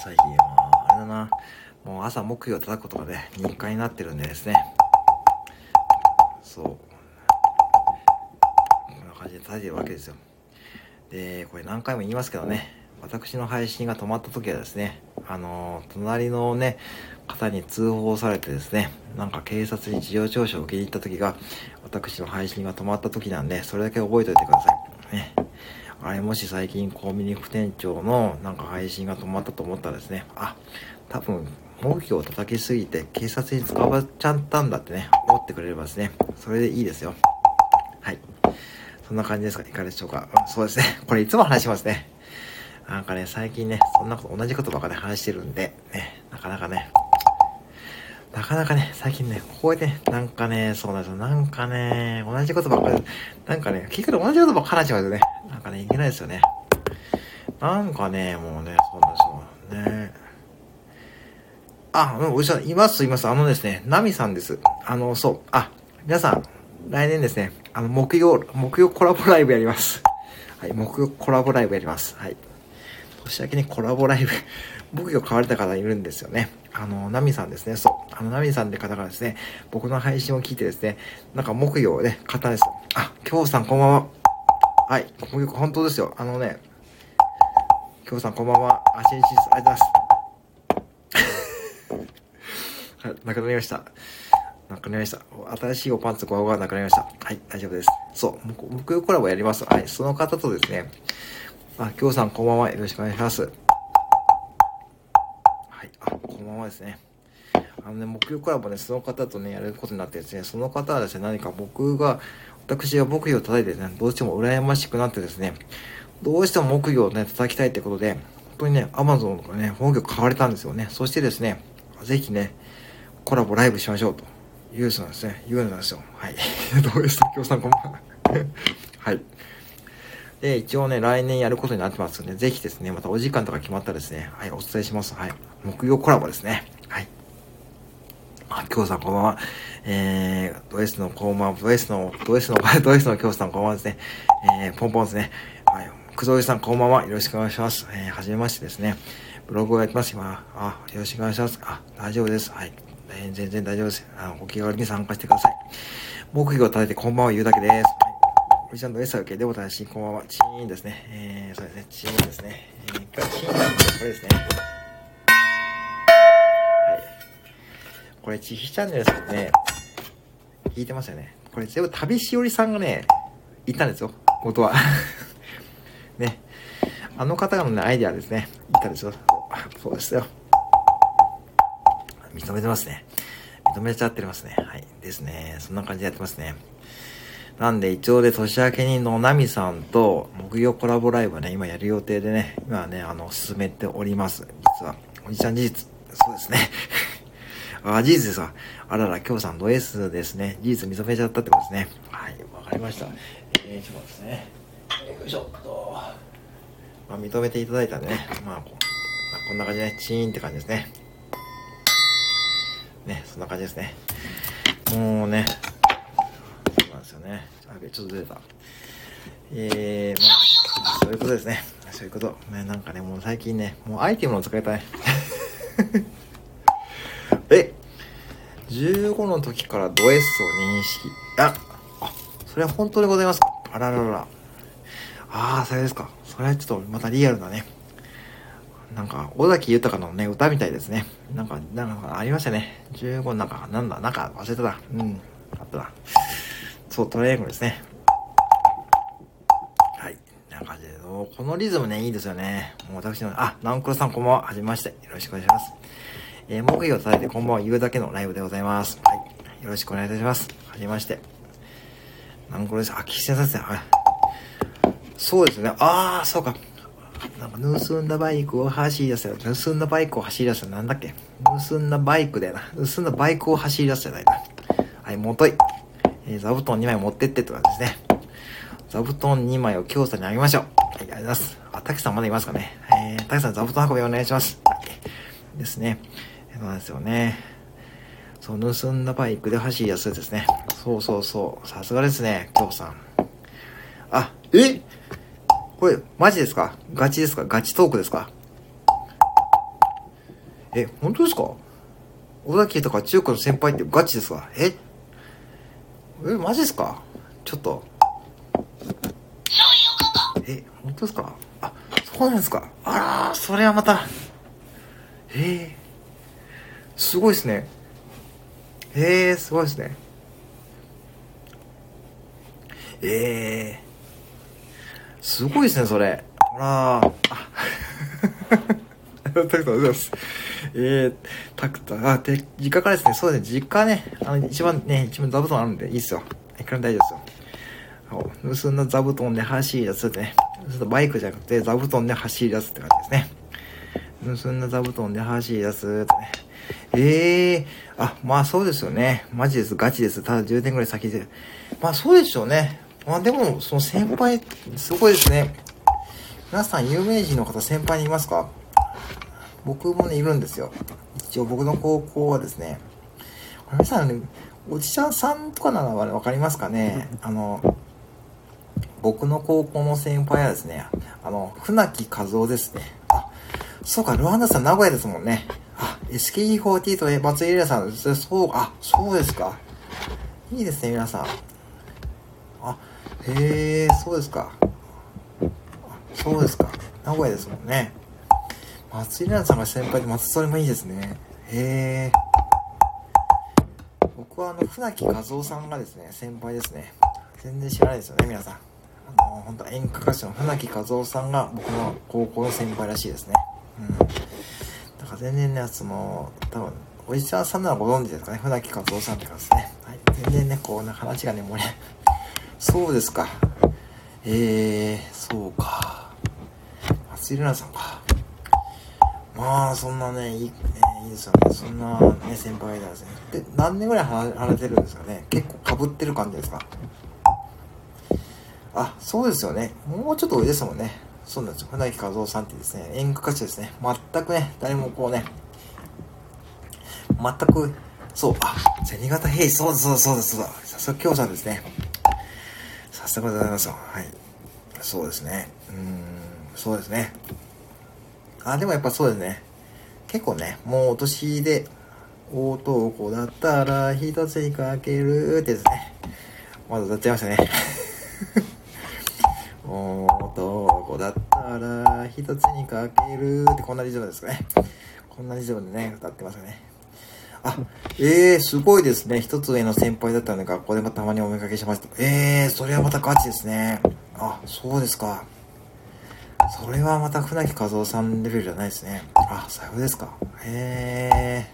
最近は、あれだな、もう朝木曜叩くことがね、日課になってるんでですね。そう。こんな感じで叩いてるわけですよ。で、これ何回も言いますけどね、私の配信が止まった時はですね、あのー、隣のね、方に通報されてですね、なんか警察に事情聴取を受けに行った時が、私の配信が止まった時なんで、それだけ覚えておいてください。ね。あれもし最近コンビニ副店長のなんか配信が止まったと思ったらですね、あ、多分、目標を叩きすぎて警察に捕まっちゃったんだってね、思ってくれればですね、それでいいですよ。そんな感じですかいかがでしょうか、うん、そうですね。これいつも話しますね。なんかね、最近ね、そんなこと同じことばかり話してるんで、ね、なかなかね、なかなかね、最近ね、こうやって、なんかね、そうなんですよ。なんかね、同じことばっかり、なんかね、結局同じことばっか話しちゃうとね、なんかね、いけないですよね。なんかね、もうね、そうなんですよ。ね。あ、もうん、おじさん、います、います。あのですね、ナミさんです。あの、そう、あ、皆さん、来年ですね、あの、木曜、木曜コラボライブやります。はい、木曜コラボライブやります。はい。年明けにコラボライブ 僕が買われた方いるんですよね。あの、ナミさんですね。そう。あの、ナミさんって方がですね、僕の配信を聞いてですね、なんか木曜ね、方です。あ、京子さんこんばんは。はい。木曜、本当ですよ。あのね、京子さんこんばんは。あ、しんしんありがとうございます。はい、なくなりました。なくなりました。新しいおパンツごわがなくなりました。はい、大丈夫です。そう、木曜コラボやります。はい、その方とですね、あ、きょうさんこんばんは。よろしくお願いします。はい、あ、こんばんはですね。あのね、木曜コラボね、その方とね、やることになってですね、その方はですね、何か僕が、私が木魚を叩いてですね、どうしても羨ましくなってですね、どうしても木魚をね、叩きたいってことで、本当にね、アマゾンとかね、本業買われたんですよね。そしてですね、ぜひね、コラボライブしましょうと。いう人なんですね。言うなんですよ。はい。どうですきょうさんこんばんは。はい。で、一応ね、来年やることになってますんで、ぜひですね、またお時間とか決まったらですね、はい、お伝えします。はい。木曜コラボですね。はい。あ、京さんこんばんは。えー、ド S のこんばんは、ド S の、ド S の、ド S の京さんこんばんはですね。えー、ポンポンですね。はい。くぞいさんこんばんは。よろしくお願いします。えー、はじめましてですね。ブログをやってます。今、あ、よろしくお願いします。あ、大丈夫です。はい。全然大丈夫です。あ、お気軽に参加してください。木魚を立ててこんばんは言うだけです。はいおじちゃんの S は受けでおたし、こんばんは。チーンですね。えー、そうですね。チーンですね。えー、一回チーンなんで、これですね。はい。これ、ちひチャンネルですけどね、聞いてますよね。これ全部旅しおりさんがね、言ったんですよ。元は。ね。あの方のね、アイデアですね。言ったんですよ。そうですよ。認めてますね。認めちゃってますね。はい。ですね。そんな感じでやってますね。なんで一応で年明けにのなみさんと木曜コラボライブはね、今やる予定でね、今はね、あの、進めております。実は。おじちゃん事実。そうですね。あ、事実ですわ。あらら、今日さんド S ですね。事実認めちゃったってことですね。はい、わかりました。えー、ちょっとですね。よいしょっと。まあ、認めていただいたんでね。まあ、ここんな感じでね、チーンって感じですね。ね、そんな感じですね。もうね、そうなんですよね。あ、ちょっとずれた。えー、まあ、そういうことですね。そういうこと。ね、なんかね、もう最近ね、もうアイテムを使いたい。え15の時からド S を認識。あ、あ、それは本当でございますかあらららら。ああ、それですか。それはちょっとまたリアルだね。なんか、尾崎豊のね、歌みたいですね。なんか、なんかありましたね。15なんか、なんだ、なんか忘れてた。うん。あったな。そう、トライアングルですね。はい。な感じで、このリズムね、いいですよね。もう私の、あ、ナンクロさんこんばんは。はじめまして。よろしくお願いします。えー、木魚を叩いてこんばんは言うだけのライブでございます。はい。よろしくお願いいたします。はじめまして。ナンクロです。あ、岸田さんですね。はい。そうですね。ああ、そうか。なんか盗んだバイクを走り出せ盗んだバイクを走り出すなんだっけ？盗んだバイクだよな。盗んだバイクを走り出すじゃないな。はい、もとい。えー、座布団2枚持ってってって感じですね。座布団2枚を京さにあげましょう。はい、ありがとうございます。あ、たけさんまだいますかね？えー、たけさん座布団運びお願いします。ですね。そうなんですよね。そう、盗んだバイクで走り出すですね。そうそうそう。さすがですね、京さん。あ、え？これ、マジですか？ガチですか？ガチトークですか？え、本当ですか？小崎とか中国の先輩ってガチですか？え？え、マジですか？ちょっと。え本当ですか？あ、そうなんですか。あら、それはまた、ええすごいですね。ええすごいですね。ええすごいですね、それ。あらあ。ありがとうございます。えー、たくた、あ、て、実家からですね、そうですね、実家ね、あの、一番ね、一番座布団あるんで、いいっすよ。いくら大丈夫ですよ。盗んだ座布団で走り出すってね。バイクじゃなくて座布団で走り出すって感じですね。盗んだ座布団で走り出すってね。ええー、あ、まあそうですよね。マジです。ガチです。ただ10年ぐらい先で。まあそうでしょうね。まあでも、その先輩、すごいですね。皆さん有名人の方先輩にいますか？僕もね、いるんですよ。一応僕の高校はですね、皆さん、ね、おじちゃんさんとかならわかりますかね？あの、僕の高校の先輩はですね、あの、船木和夫ですね。あ、そうか、ルワンダさん名古屋ですもんね。あ、SKE48 と松井玲さん、そう、あ、そうですか。いいですね、皆さん。へえ、そうですか。そうですか。名古屋ですもんね。松井玲奈さんが先輩で松それもいいですね。へえ。僕はあの、船木和夫さんがですね、先輩ですね。全然知らないですよね、皆さん。あの、本当演歌歌手の船木和夫さんが僕の高校の先輩らしいですね。うん。だから全然ね、その、多分、おじちゃんさんならご存知ですかね、船木和夫さんって方ですね。はい。全然ね、こう、ね、話がね、盛りそうですか。えー、そうか。松井玲奈さんか。まあ、そんなね、いい、えー、いいですよね。そんなね、先輩だですね。で、何年ぐらい離れてるんですかね。結構被ってる感じですか。あ、そうですよね。もうちょっと上ですもんね。そうなんですよ。船木和夫さんってですね、演歌歌手ですね。全くね、誰もこうね、全く、そう、あ、銭形平次、そうです、そうです、そうです、そうだ。さすが京さんですね。さすがでございますよ。はい。そうですね。うん、そうですね。あ、でもやっぱそうですね。結構ね、もうお年で、男だったら一つにかけるってですね。まだ歌っちゃいましたね。男だったら一つにかけるってこんなリズムですかね。こんなリズムでね、歌ってますよね。あ、ええー、すごいですね。一つ上の先輩だったので学校でもたまにお見かけしました。ええー、それはまたガチですね。あ、そうですか。それはまた船木和夫さんレベルじゃないですね。あ、最後ですか。へえ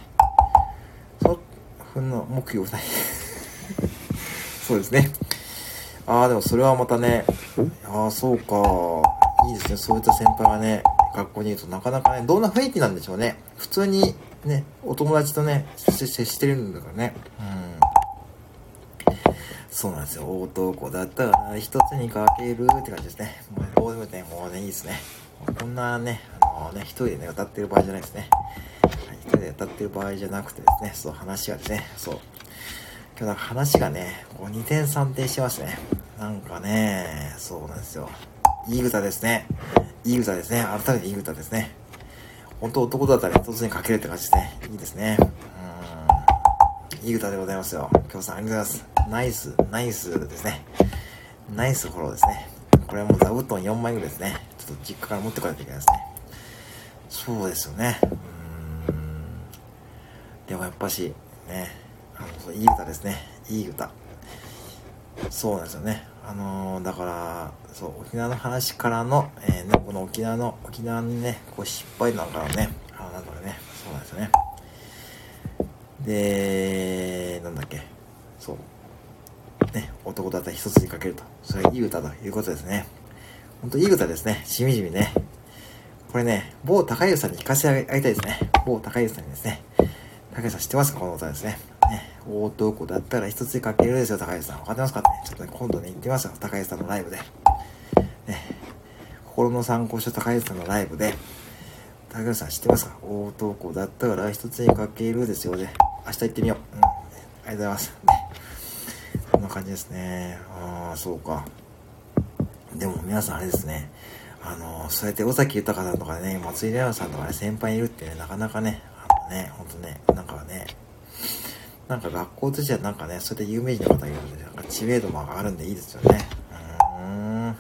ー。そ、ふんの目標ない。そうですね。ああ、でもそれはまたね、ああ、そうか。いいですね。そういった先輩がね、学校にいるとなかなかね、どんな雰囲気なんでしょうね。普通にね、お友達とね、接してるんだからね。うん。そうなんですよ。男だったら一つにかけるって感じですね。もう、どうね、もうね、いいですね。こんなね、あのね、一人でね、歌ってる場合じゃないですね。一人で歌ってる場合じゃなくてですね、そう、話がですね、そう。今日なんか話がね、こう2点3点してますね。なんかね、そうなんですよ。いい歌ですね。いい歌ですね。改めていい歌ですね。本当男だったら一つにかけるって感じですね。いいですね。うん。いい歌でございますよ。今日さんありがとうございます。ナイス、ナイスですね。ナイスフォローですね。これはもう座布団4枚ぐらいですね。ちょっと実家から持ってこないといけないですね。そうですよね。うん。でもやっぱし、ね、あのいい歌ですねいい歌そうなんですよねあのー、だからそう沖縄の話からの、えー、ね、この沖縄の沖縄にねこう失敗なんかのねあなんだろうねそうなんですよね。でなんだっけそうね男だったら一つにかけると。それいい歌ということですね。ほんといい歌ですね。しみじみね。これね某高優さんに聞かせてあげたいですね。某高優さんにですね。高橋さん知ってます？かこの歌ですね。ね、大男だったら一つにかけるですよ、高橋さん。わかってますかね？ちょっとね、今度ね、行ってみますよ、高橋さんのライブで。ね、心の参考書高橋さんのライブで、高橋さん知ってますか？男だったら一つにかけるですよね。明日行ってみよう。うん。ありがとうございます。ね。こんな感じですね。ああ、そうか。でも皆さんあれですね。あの、そうやって尾崎豊さんとかね、松井玲奈さんとかね、先輩いるってね、なかなかね、ね、ほんとね、なんかね、なんか学校としてはなんかね、それで有名人の方がいるんで、なんか知名度も上がるんでいいですよね。うーん。っ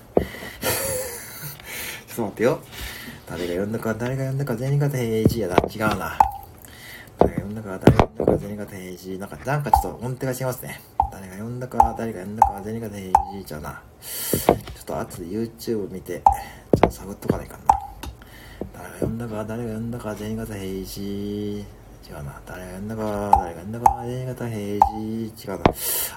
と待ってよ。誰が呼んだか、誰が呼んだか、銭形平次やな。違うな。誰が呼んだか、誰が呼んだか、銭形平次。なんか、なんかちょっと音程が違いますね。誰が呼んだか、誰が呼んだか、銭形平次じゃな。ちょっと後で YouTube 見て、ちょっと探っとかないかな。誰が呼んだか、誰が呼んだか、銭形平次。違うな。誰が呼んだか、誰が呼んだか、銭形平次。違うな。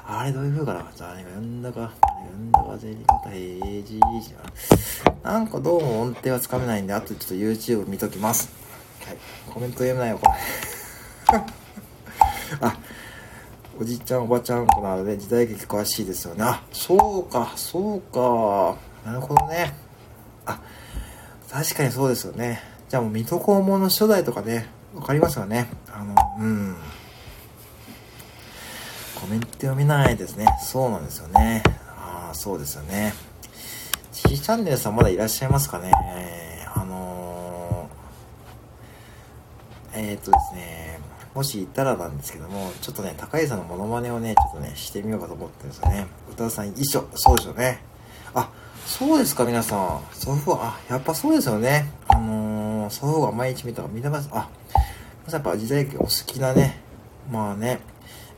あれどういう風かな。誰が呼んだか、誰が呼んだか、銭形平次。違うな。なんかどうも音程はつかめないんで、あとちょっと YouTube 見ときます。はい。コメント読めないよ、これ。あ、おじいちゃん、おばちゃんこなので時代劇詳しいですよね。あ、そうか、そうか。なるほどね。あ、確かにそうですよね。じゃあもう水戸黄門の初代とかね、わかりますよね。あの、うん。コメント読めないですね。そうなんですよね。ああ、そうですよね。G チャンネルさんまだいらっしゃいますかね。あのー、えー、っとですね、もしいたらなんですけども、ちょっとね、高井さんのモノマネをね、ちょっとね、してみようかと思ってるんですよね。歌さん一緒、そうですよね。あ、そうですか、皆さん。祖父は、あ、やっぱそうですよね。あのー、祖父が毎日見たら見てます。あ、やっぱ時代劇お好きなね。まあね、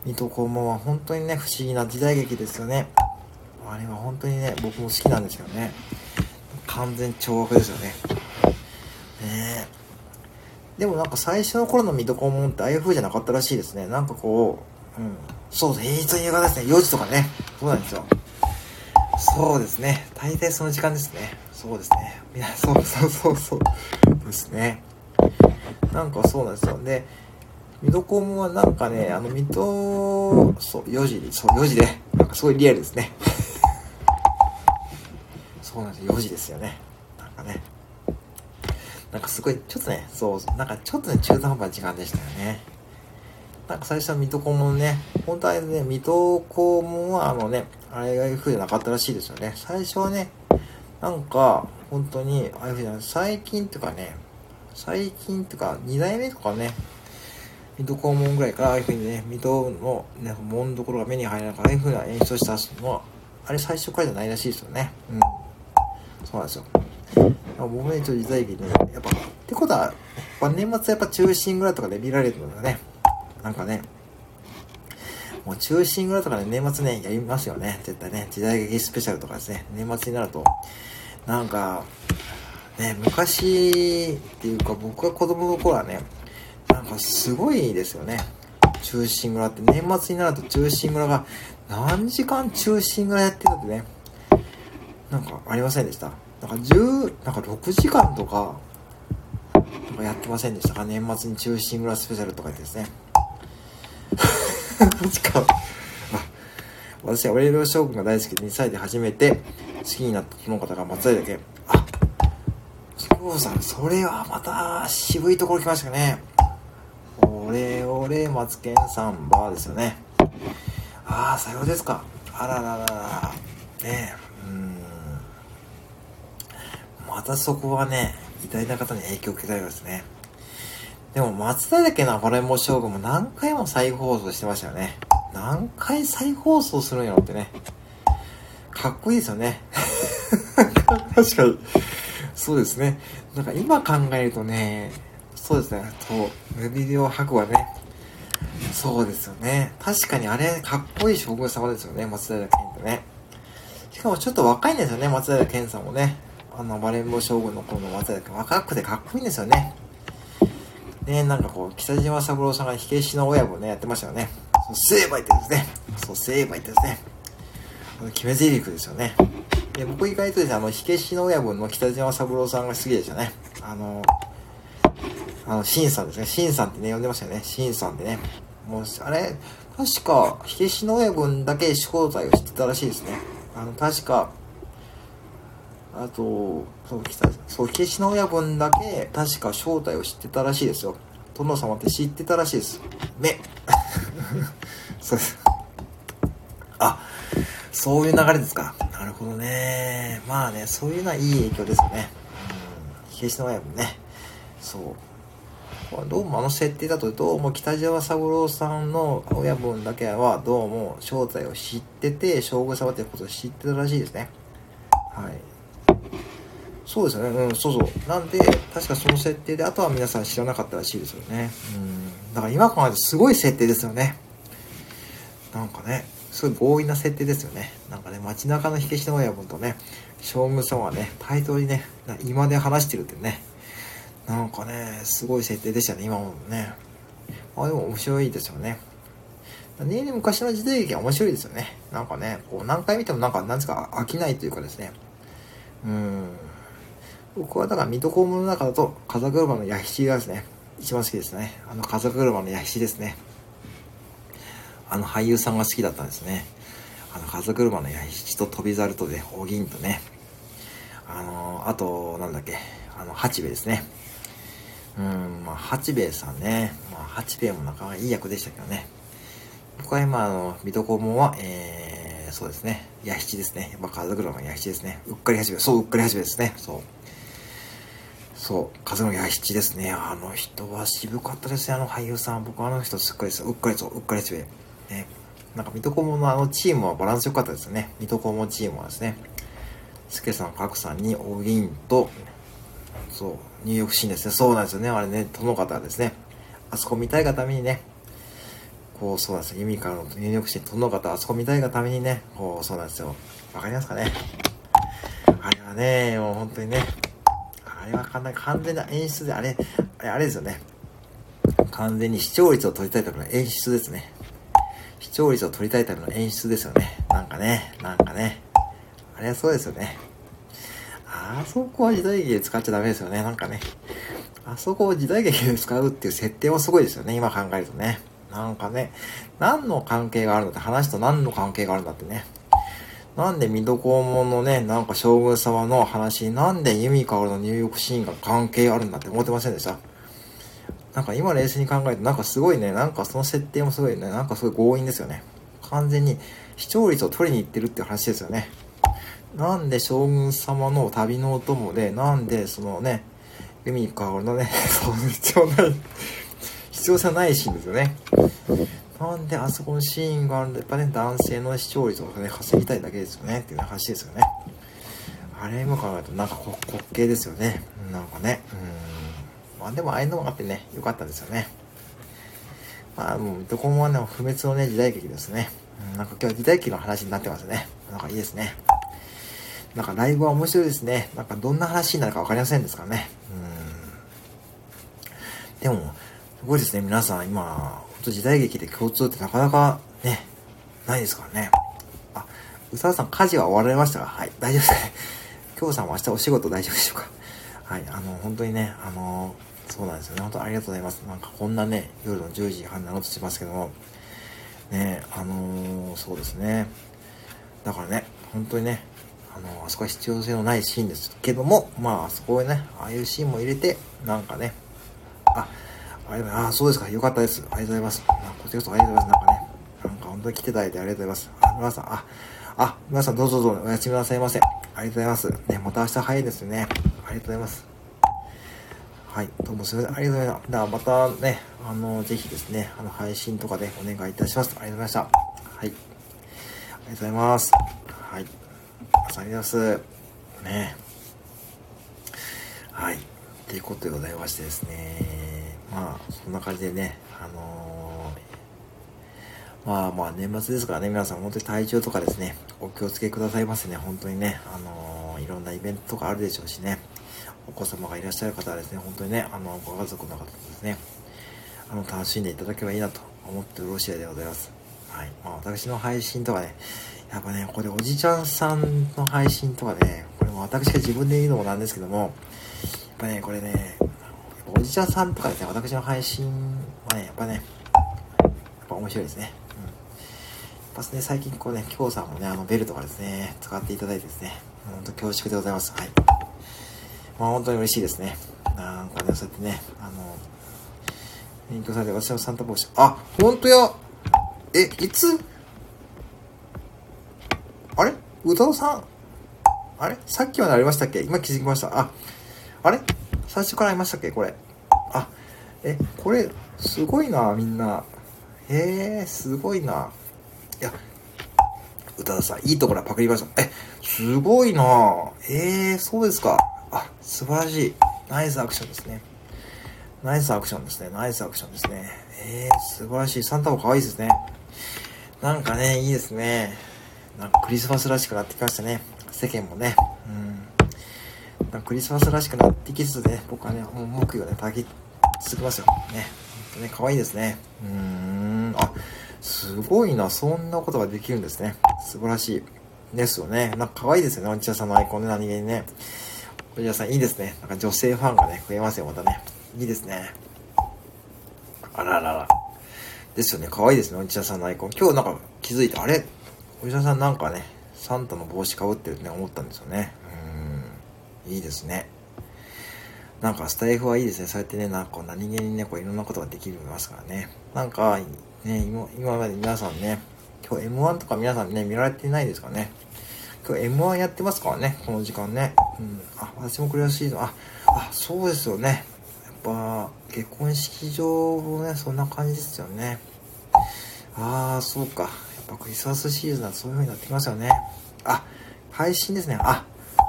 水戸黄門は本当にね、不思議な時代劇ですよね。あれは本当にね、僕も好きなんですよね。完全懲悪ですよね。ねえでもなんか最初の頃の水戸黄門ってああいう風じゃなかったらしいですね。なんかこう、うん。そう、平日の夕方ですね。4時とかね。そうなんですよ。そうですね。大体その時間ですね。そうですね。みんな、そうそうそうそう。ですね。なんかそうなんですよ。で、水戸黄門はなんかね、あの、水戸、そう、4時、そう、4時で、なんかすごいリアルですね。そうなんですよ。4時ですよね。なんかね。なんかすごい、ちょっとね、そう、なんかちょっとね、中途半端な時間でしたよね。なんか最初は水戸黄門ね、本当はね、水戸黄門はあのね、あれがいう風じゃなかったらしいですよね。最初はね、なんか、本当に、ああいう風じゃない、最近とかね、最近とか、2代目とかね、水戸黄門ぐらいからああいう風にね、水戸のね、門どころが目に入らなかああいう風な演出をしたのは、あれ最初からじゃないらしいですよね。うん。そうなんですよ。僕ね、ちょっと時代劇ね、やっぱ、ってことは、やっぱ年末やっぱ中心蔵とかで見られるのだね。なんかね、もう中心蔵とかで年末ね、やりますよね。絶対ね。時代劇スペシャルとかですね。年末になると、なんか、ね、昔っていうか僕が子供の頃はね、なんかすごいですよね。中心蔵って年末になると中心蔵が何時間中心蔵やってるってね、なんかありませんでした？なんか10、なんか6時間とか、なんかやってませんでしたか？年末に中心蔵スペシャルとかですね。確か、あ、私はオレロ将軍が大好きで2歳で初めて好きになったその方が松平健。あ、そうさん、それはまた渋いところ来ましたね。俺、俺、松健さんバーですよね。ああ、さようですか。あらららら。ねえ、うん。またそこはね、偉大な方に影響を受けたいですね。でも、松平家のホレモ将軍も何回も再放送してましたよね。何回再放送するんやろってね。かっこいいですよね。確かに。そうですね。なんか今考えるとね、そうですね。そう、ムビデオ博はね、そうですよね。確かにあれ、かっこいい将軍様ですよね、松平健ってね。しかもちょっと若いんですよね、松平健さんもね。あの、バレンボ将軍の頃の松平健。若くてかっこいいんですよね。ね、なんかこう、北島三郎さんが火消しの親分ね、やってましたよね。そう、成敗ってですね。そう、成敗ってですね。あの、決め台詞ですよね。で、僕意外とですね、あの、火消しの親分の北島三郎さんが好きでしたね。あの、あの、シンさんですね。シンさんってね、呼んでましたよね。シンさんってね。もう、あれ、確か、火消しの親分だけ正体を知ってたらしいですね。あの、確か、あと、そう、来た、そう、消しの親分だけ、確か正体を知ってたらしいですよ。殿様って知ってたらしいです。目。そうです。あ、そういう流れですか。なるほどね。まあね、そういうのはいい影響ですよね。うん。消しの親分ね。そう。どうもあの設定だと、どうも北島三郎さんの親分だけは、どうも正体を知ってて、将軍様ってことを知ってたらしいですね。はい。そうですね。うん、そうそう。なんで、確かその設定で、あとは皆さん知らなかったらしいですよね。うん。だから今考えるとすごい設定ですよね。なんかね、すごい強引な設定ですよね。なんかね、街中の火消しの親分とね、将軍様はね、対等にね、今で話してるってね、なんかね、すごい設定でしたね、今もね。あ、でも面白いですよね。ね昔の時代劇は面白いですよね。なんかね、こう何回見てもなんか、なんですか、飽きないというかですね。うん。僕はだから水戸黄門の中だと、風車の弥七がですね、一番好きですね。あの風車の弥七ですね。あの俳優さんが好きだったんですね。あの風車の弥七と飛猿とで、お銀とね。あの、あと、なんだっけ、あの、八兵衛ですね。うん、まあ、八兵衛さんね。まあ、八兵衛もなかなかいい役でしたけどね。僕は今、あの、水戸黄門は、えー、そうですね。弥七ですね。やっぱ風車の弥七ですね。うっかり八兵衛。そう、うっかり八兵衛ですね。そう。そう、風の弥七ですね。あの人は渋かったですね、あの俳優さん。僕あの人すっかりです。うっかりそう、うっかりすべ。ね。なんか、水戸黄門のあのチームはバランス良かったですね。水戸黄門チームはですね。助さん、角さんに、お銀と、そう、入浴シーンですね。そうなんですよね。あれね、殿方ですね。あそこ見たいがためにね、こう、そうなんですよ。弓からの入浴シーン、殿方、あそこ見たいがためにね、こう、そうなんですよ。わかりますかね。あれはね、もう本当にね、あれはかなり完全な演出で、あれ、あれ、あれですよね。完全に視聴率を取りたいための演出ですね。視聴率を取りたいための演出ですよね。なんかね、なんかね。あれはそうですよね。あそこは時代劇で使っちゃダメですよね。なんかね。あそこを時代劇で使うっていう設定もすごいですよね。今考えるとね。なんかね、何の関係があるんだって、話と何の関係があるんだってね。なんで水戸黄門のね、なんか将軍様の話、なんで弓香の入浴シーンが関係あるんだって思ってませんでした？なんか今冷静に考えると、なんかすごいね、なんかその設定もすごいね、なんかすごい強引ですよね。完全に視聴率を取りに行ってるって話ですよね。なんで将軍様の旅のお供で、なんでそのね、弓香のね、その必要ない、必要さないシーンですよね。なんであそこのシーンがあるんで、やっぱね、男性の視聴率をね、稼ぎたいだけですよね、っていう話ですよね。あれも考えると、なんか滑稽ですよね。なんかね。うん。まあでも、ああいうのもあってね、良かったですよね。まあ、もう、どこもね、不滅のね、時代劇ですね。うん、なんか今日は時代劇の話になってますね。なんかいいですね。なんかライブは面白いですね。なんかどんな話になるか分かりませんですからね。うん。でも、すごいですね、皆さん今、と時代劇で共通ってなかなかね、ないですからね。あ、宇佐さん、家事は終わられましたか？はい、大丈夫ですね。今日さんは明日お仕事大丈夫でしょうか？はい、あの、本当にね、あの、そうなんですよね。本当ありがとうございます。なんかこんなね、夜の10時半なのとしますけども、ね、あのー、そうですね。だからね、本当にね、あのー、あそこは必要性のないシーンですけども、まあ、あそこへね、ああいうシーンも入れて、なんかね、あ、ありがとうございます。あ、そうですか。よかったです。ありがとうございます。あこちらこそありがとうございます。なんかね、なんか本当に来ていただいてありがとうございます。あ、皆さん、あ、あ、皆さんどうぞどうぞおやすみなさいませ。ありがとうございます。ね、また明日早いですね。ありがとうございます。はい、どうもすみません。ありがとうございます。ではまたね、あの、ぜひですね、あの、配信とかでお願いいたします。ありがとうございました。はい。ありがとうございます。はい。ありがとうございます。ね。はい。ということでございましてですね。まあ、そんな感じでね、あのー、まあまあ年末ですからね、皆さん本当に体調とかですね、お気をつけくださいませね、本当にね、あのー、いろんなイベントとかあるでしょうしね、お子様がいらっしゃる方はですね、本当にね、あの、ご家族の方とですね、あの、楽しんでいただければいいなと思ってよろしいでございます。はい。まあ私の配信とかね、やっぱね、これおじちゃんさんの配信とかね、これも私が自分で言うのもなんですけども、やっぱね、これね、おじちゃんさんとかですね、私の配信はね、やっぱね、やっぱ面白いですね。うん。やっぱね、最近こうね、今日さんもね、あのベルとかですね、使っていただいてですね、ほんと恐縮でございます。はい。まあ本当に嬉しいですね。なんかね、そうやってね、あの、勉強されて私のサンタ帽子。あ、ほんとやえ、いつ？あれ？うどんさん？あれ？さっきまでありましたっけ？今気づきました。あ、あれ？最初からありましたっけ？これ。あ、え、これ、すごいな、みんな。えー、すごいな。いや、宇多田さん、いいところパクりました。え、すごいなえー、そうですか。あ、素晴らしい。ナイスアクションですね。ナイスアクションですね。ナイスアクションですね。えー、素晴らしい。サンタも可愛いですね。なんかね、いいですね。なんかクリスマスらしくなってきましたね。世間もね。うん。クリスマスらしくなってきつつね、僕はね、木曜ね、炊き続きますよ。ね。ほんとね、可愛いですね。うーん。あ、すごいな。そんなことができるんですね。素晴らしい。ですよね。なんか可愛いですよね。おじちゃさんのアイコンね、何気にね。おじさんいいですね。なんか女性ファンがね、増えますよ、またね。いいですね。あららら。ですよね。可愛いですね。おじさんのアイコン。今日なんか気づいて、あれ？おじさんなんかね、サンタの帽子かぶってるってね、思ったんですよね。いいですね。なんかスタイフはいいですね。そうやってね、なんか何気にね、こういろんなことができますからね。なんか、ね、今まで皆さんね、今日 M1 とか皆さんね、見られてないですかね。今日 M1 やってますからね、この時間ね。うん。あ、私も悔しいの。あ、あ、そうですよね。やっぱ、結婚式場もね、そんな感じですよね。ああ、そうか。やっぱクリスマスシーズンはそういう風になってきますよね。あ、配信ですね。あ、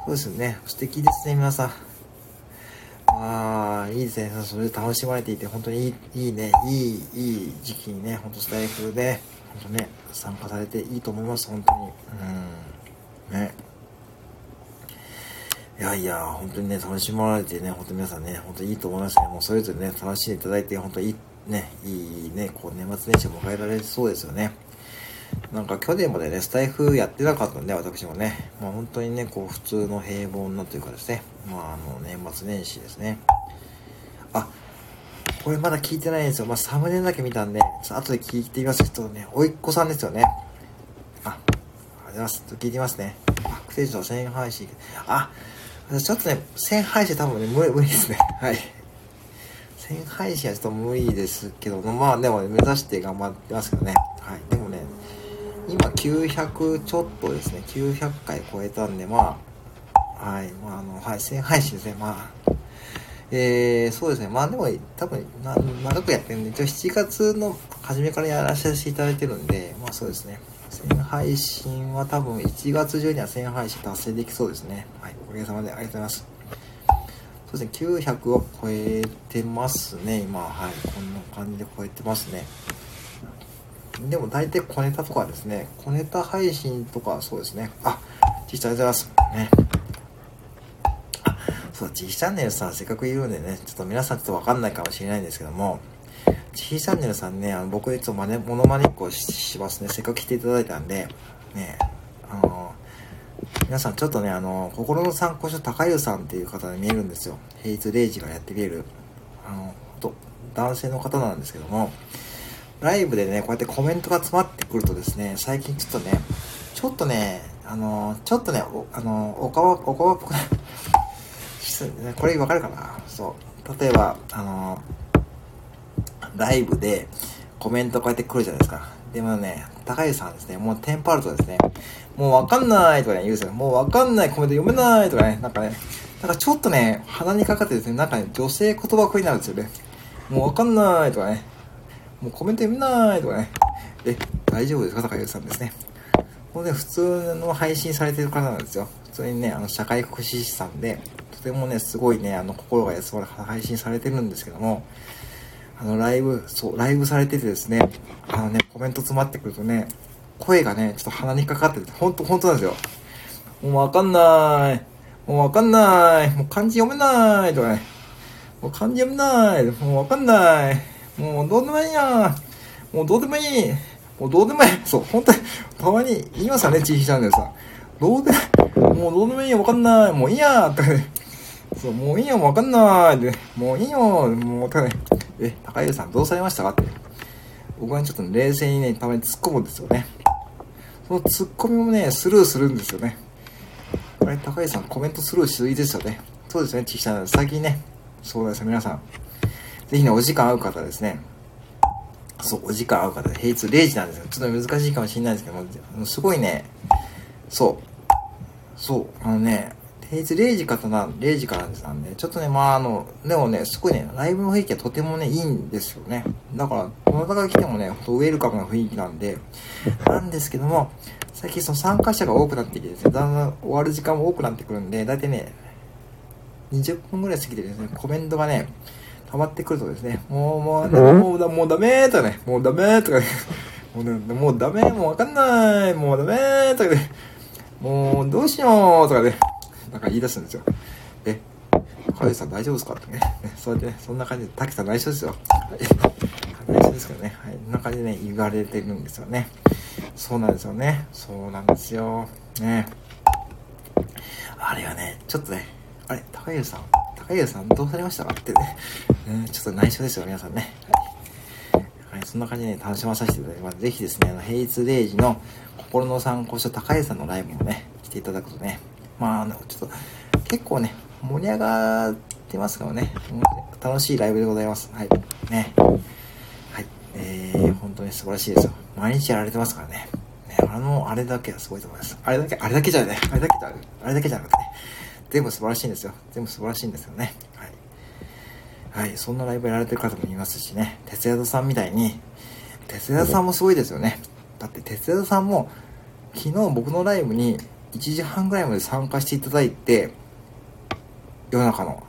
そうですね。素敵ですね、皆さん。ああ、いいですね。それで楽しまれていて、本当にいい、いいね、いい、いい時期にね、本当スタイフで、本当ね、参加されていいと思います、本当に。うん。ね。いやいや、本当にね、楽しまれてね、本当皆さんね、本当にいいと思いますね。もうそれぞれね、楽しんでいただいて、本当いい、ね、いいね、こう年末年始を迎えられそうですよね。なんか去年までね、スタイフやってなかったんで、私もね、まあ本当にね、こう普通の平凡なというかですね、まああの、年末年始ですね。あ、これまだ聞いてないんですよ。まあサムネだけ見たんで、ちょっと後で聞いてみます。ちょっとね、おいっ子さんですよね。あ、ありがとうございます。ちょっと聞いてみますね。あ、クテージの1000配信。あ、ちょっとね、1000配信多分ね、無理、無理ですね。はい。1000配信はちょっと無理ですけど、まあでも、ね、目指して頑張ってますけどね。今900ちょっとですね、900回超えたんで、まあ、はい、まああの、はい、1000配信ですね、まあ。えー、そうですね。まあでも、多分、な長くやってるんで、一応7月の初めからやらせていただいてるんで、まあそうですね。1000配信は多分1月中には1000配信達成できそうですね。はい。おかげさまでありがとうございます。そうですね。900は超えてますね。今、はい。こんな感じで超えてますね。でも大体小ネタとかですね。小ネタ配信とかそうですね。あ、ちーちゃんありがとうございます。ね。あ、そう、G チャンネルさんせっかくいるんでね、ちょっと皆さんちょっとわかんないかもしれないんですけども、G チャンネルさんね、あの僕いつもマネ、モノマネっこしますね。せっかく来ていただいたんで、ね、あの、皆さんちょっとね、あの、心の参考書高湯さんっていう方に見えるんですよ。平日0時がやってみえる、あの、と、男性の方なんですけども、ライブでね、こうやってコメントが詰まってくるとですね、最近ちょっとね、ちょっとね、あの、ちょっとね、あの、お顔、お顔っぽくない これわかるかな？そう。例えば、あの、ライブでコメントこうやって来るじゃないですか。でもね、高橋さんですね、もうテンパるとですね、もうわかんないとかね、言うんですよ。もうわかんないコメント読めないとかね、なんかね、なんかちょっとね、鼻にかかってですね、なんかね、女性言葉声になるんですよね。もうわかんないとかね、もうコメント読めないとかね、え、大丈夫ですか？高橋さんですね。これね、普通の配信されてる方なんですよ。普通にね、あの、社会福祉士さんで、とてもね、すごいね、あの、心が休まる配信されてるんですけども、あの、ライブ、そう、ライブされててですね、あのね、コメント詰まってくるとね、声がね、ちょっと鼻にかかってて、ほんと、ほんとなんですよ。もうわかんない。もうわかんない。もう漢字読めない。とかね。もう漢字読めない。もうわかんない。もうどうでもいいや。もうどうでもいい。もうどうでもいい。そう、本当に、たまに言いますよね、チーヒチャンネルさん。どうで、もうどうでもいいよ、わかんない。もういいや。とかね。そう、もういいよ、わかんない。で、もういいよ。もう、ただね、え、高井さんどうされましたか？って。僕はちょっと冷静にね、たまに突っ込むんですよね。その突っ込みもね、スルーするんですよね。これ、高井さんコメントスルーしすぎですよね。そうですね、チキさん。最近ね、そうですね、皆さん。ぜひね、お時間合う方ですね。そう、お時間合う方、平日0時なんですよ。ちょっと難しいかもしれないですけども、すごいね、そう、そう、あのね、平日0時からな、0時からなんで、ちょっとね、まああの、でもね、すごいね、ライブの雰囲気はとてもね、いいんですよね。だから、どなたが来てもね、ほんとウェルカムな雰囲気なんで、なんですけども、最近その参加者が多くなってきてですね、だんだん終わる時間も多くなってくるんで、だいたいね、20分ぐらい過ぎてですね、コメントがね、溜まってくるとですね、もう、もう、もうだ、もうダメーとかね、もうダメーとかね、もうね、もうダメもうわかんないもうダメーとかね、もうどうしようとかね、なんか言い出すんですよ。え、カイさん大丈夫ですかってね、ねそうやってね、そんな感じで、滝さん内緒ですよ。内緒ですけどね、はい、こんな感じでね、言われてるんですよね。そうなんですよね。そうなんですよ。ね。あれはね、ちょっとね、あれ、高家さん、高家さんどうされましたか？ってね、ねちょっと内緒ですよ、皆さんね。はい、そんな感じで、ね、楽しまさせていただきます。ぜひですね、あの平日0時の心の参考書高家さんのライブもね、来ていただくとね、まあ、あの、ちょっと、結構ね、盛り上がってますからね、楽しいライブでございます。はい。ね。はい。えー、本当に素晴らしいですよ。毎日やられてますからね。ねあの、あれだけはすごいと思います。あれだけ、あれだけじゃね、あれだけじゃ、あれだけじゃなくてね、全部素晴らしいんですよ。全部素晴らしいんですよね。はい。はい。そんなライブやられてる方もいますしね、哲也さんみたいに、哲也さんもすごいですよね。だって、哲也さんも、昨日僕のライブに1時半ぐらいまで参加していただいて、夜中の。も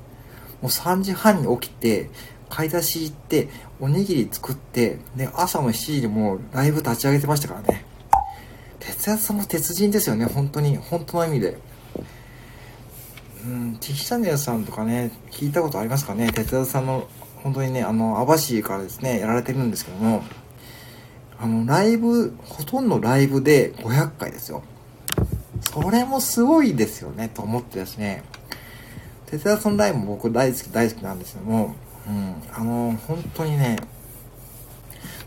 う3時半に起きて、買い出し行って、おにぎり作って、で、朝の7時にもうライブ立ち上げてましたからね。哲也さんも鉄人ですよね、本当に。本当の意味で。うん、ティヒチャンネルさんとかね、聞いたことありますかね？哲也さんの、本当にね、あの、網走からですね、やられてるんですけども、あの、ライブ、ほとんどライブで500回ですよ。それもすごいですよね、と思ってですね。哲也さんライブも僕大好き大好きなんですけども、うん、あの、本当にね、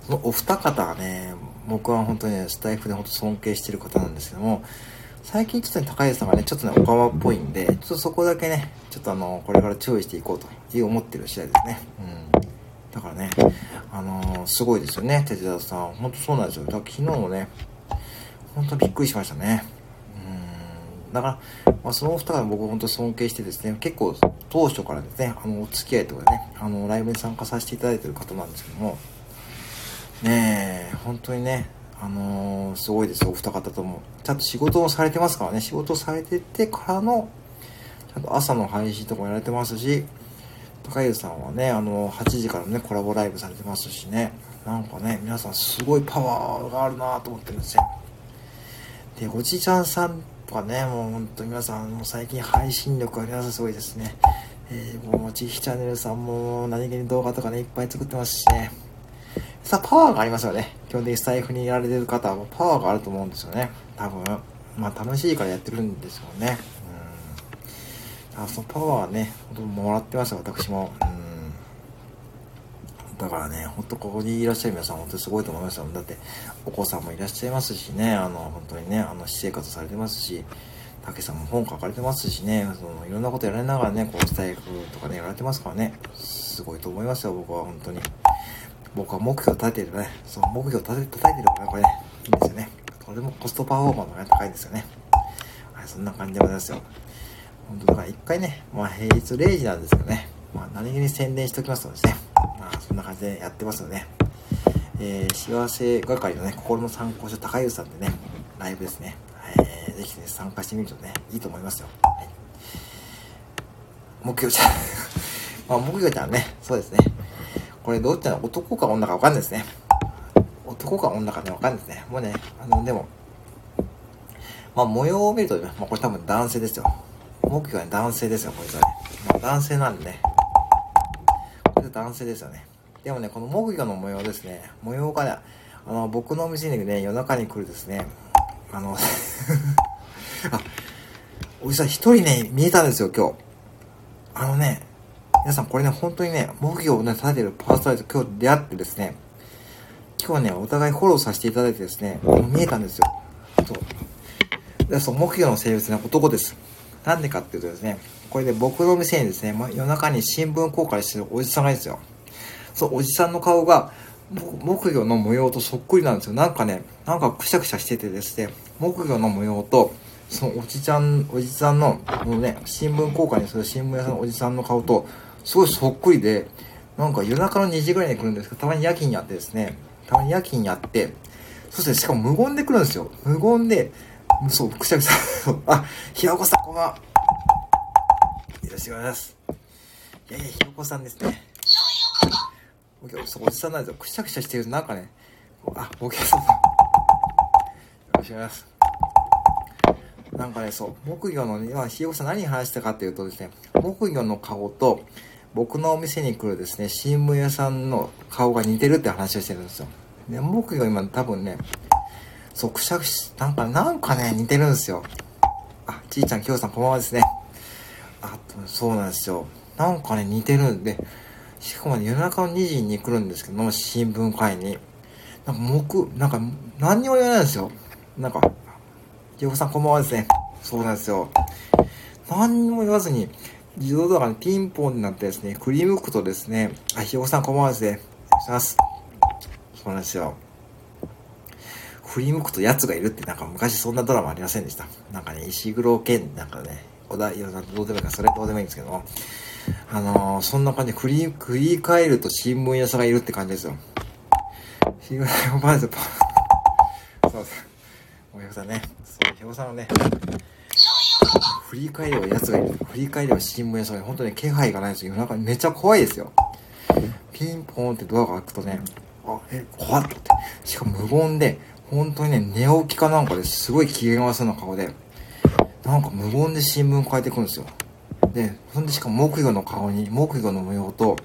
そのお二方がね、僕は本当にね、スタイフで本当尊敬してる方なんですけども、最近ちょっとね、高橋さんがね、ちょっとね、おかわっぽいんで、ちょっとそこだけね、ちょっとあの、これから注意していこうという思ってる次第ですね。うん。だからね、あのー、すごいですよね、哲也さん。本当そうなんですよ。だ昨日もね、本当びっくりしましたね。うん。だから、まあ、そのお二人僕本当尊敬してですね、結構当初からですね、あの、お付き合いとかね、あの、ライブに参加させていただいてる方なんですけども、ねえ、本当にね、あのー、すごいですよ、お二方とも。ちゃんと仕事をされてますからね、仕事されててからの、ちゃんと朝の配信とかもやられてますし、高湯さんはね、あの、8時からね、コラボライブされてますしね、なんかね、皆さんすごいパワーがあるなと思ってるんですよ。で、おじいちゃんさんとかね、もうほんと皆さん、もう最近配信力が皆さんすごいですね。えー、もう、ちひチャンネルさんも何気に動画とかね、いっぱい作ってますしね。さ、パワーがありますよね。基本的にスタイフにやられてる方はパワーがあると思うんですよね。多分。まあ、楽しいからやってるんですよね。うん。あ、そのパワーはね、ほんともらってますよ、私も。うん。だからね、ほんとここにいらっしゃる皆さん、本当にすごいと思いますよ。だって、お子さんもいらっしゃいますしね、あの、本当にね、あの、私生活されてますし、竹さんも本書かれてますしね、そのいろんなことやられながらね、こうスタイフとかね、やられてますからね、すごいと思いますよ、僕は本当に。僕は目標を立ててるね、その目標を立て叩いてるからこれね、いいんですよね。とてもコストパフォーマンスが高いんですよね。はい、そんな感じでございますよ。本当だから一回ね、まあ平日0時なんですけどね、まあ何気に宣伝しておきますとですね、まあそんな感じでやってますよね。えー、幸せ係のね、心の参考書高湯さんでね、ライブですね。えー、ぜひね、参加してみるとね、いいと思いますよ。はい、目標じゃ、まあ目標じゃね、そうですね。これどっちなの男か女かわかんないですね。男か女かね、わかんないですね。もうね、あの、でも、まあ模様を見ると、まあこれ多分男性ですよ。目標は、ね、男性ですよ、こいつはね。まあ男性なんでね。これ男性ですよね。でもね、この木魚の模様ですね。模様がね、あの、僕のお店にね、夜中に来るですね、あの あ、おじさん一人ね、見えたんですよ、今日。あのね、皆さんこれね、本当にね、木魚をね、立ててるパーソナリティ今日出会ってですね、今日ね、お互いフォローさせていただいてですね、見えたんですよ。そう。で、そう、木魚の生物ね、男です。なんでかっていうとですね、これで僕の店にですね、ま、夜中に新聞公開してるおじさんがいるんですよ。そう、おじさんの顔が、木魚の模様とそっくりなんですよ。なんかね、なんかくしゃくしゃしててですね、木魚の模様と、そのおじちゃん、おじさんの、もうね、新聞公開にする新聞屋さんのおじさんの顔と、すごいそっくりで、なんか夜中の2時ぐらいに来るんですけど、たまに夜勤やってですね、たまに夜勤やって、そしてしかも無言で来るんですよ。無言で、そう、くしゃくしゃ、あ、ひやこさんこんばんは。いらっしくお願いします。いやいや、ひよこさんですね。そう、おじさんなんですよ。くしゃくしゃしてるなんかね、あ、お客さん。よろしくお願いします。なんかね、そう、木魚の、今、ひよこさん何話したかっていうとですね、木魚の顔と、僕のお店に来るですね、新聞屋さんの顔が似てるって話をしてるんですよ。で、木魚今多分ね、そう、くし、なんか、なんかね、似てるんですよ。あ、ちいちゃん、きょうさん、こんばんはですね。あ、そうなんですよ。なんかね、似てるんで、しかもね、夜中の2時に来るんですけども、新聞会に。なんか、木、なんか、何にも言わないんですよ。なんか、ひよこさん、こんばんはですね。そうなんですよ。何にも言わずに、自動ドアが、ね、ピンポンになってですね、振り向くとですね、あ、ひよこさん、こんばんはですね。お願いします。そうなんですよ。振り向くと奴がいるってなんか昔そんなドラマありませんでした。なんかね、石黒剣なんかね、小田色さんどうでもいいか、それどうでもいいんですけど、あのー、そんな感じで振り、振り返ると新聞屋さんがいるって感じですよ。新聞屋さんがそうそう。おひょさんね、そう、ひょさんのね、振り返れば奴がいる。振り返れば新聞屋さんが本当に気配がないんですよ。夜中めっちゃ怖いですよ。ピンポーンってドアが開くとね、あ、え、怖っって。しかも無言で、本当にね、寝起きかなんかですごい機嫌悪そうな顔で、なんか無言で新聞変えてくるんですよ。で、ほんでしかも木魚の顔に、木魚の模様と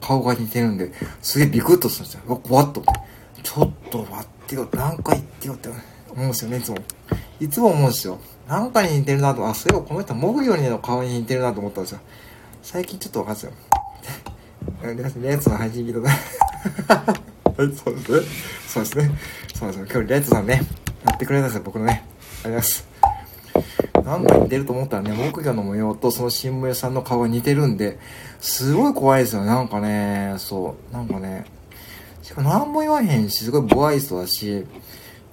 顔が似てるんで、すげえビクッとするんですよ。うわ、怖っと思って。ちょっと待ってよ、何か言ってよって思うんですよね、いつも。いつも思うんですよ。なんかに似てるなと、あ、そういえばこの人木魚の顔に似てるなと思ったんですよ。最近ちょっとわかんないですよ。レッツの配信聞いたはい、そうですね。そうですね。そうですね。今日、レッツさんね、やってくれたんですよ、僕のね。ありがとうございます。なんか似てると思ったらね、木魚の模様とその新聞屋さんの顔が似てるんで、すごい怖いですよね。なんかね、そう、なんかね、しかも何も言わへんし、すごい不愛想だし、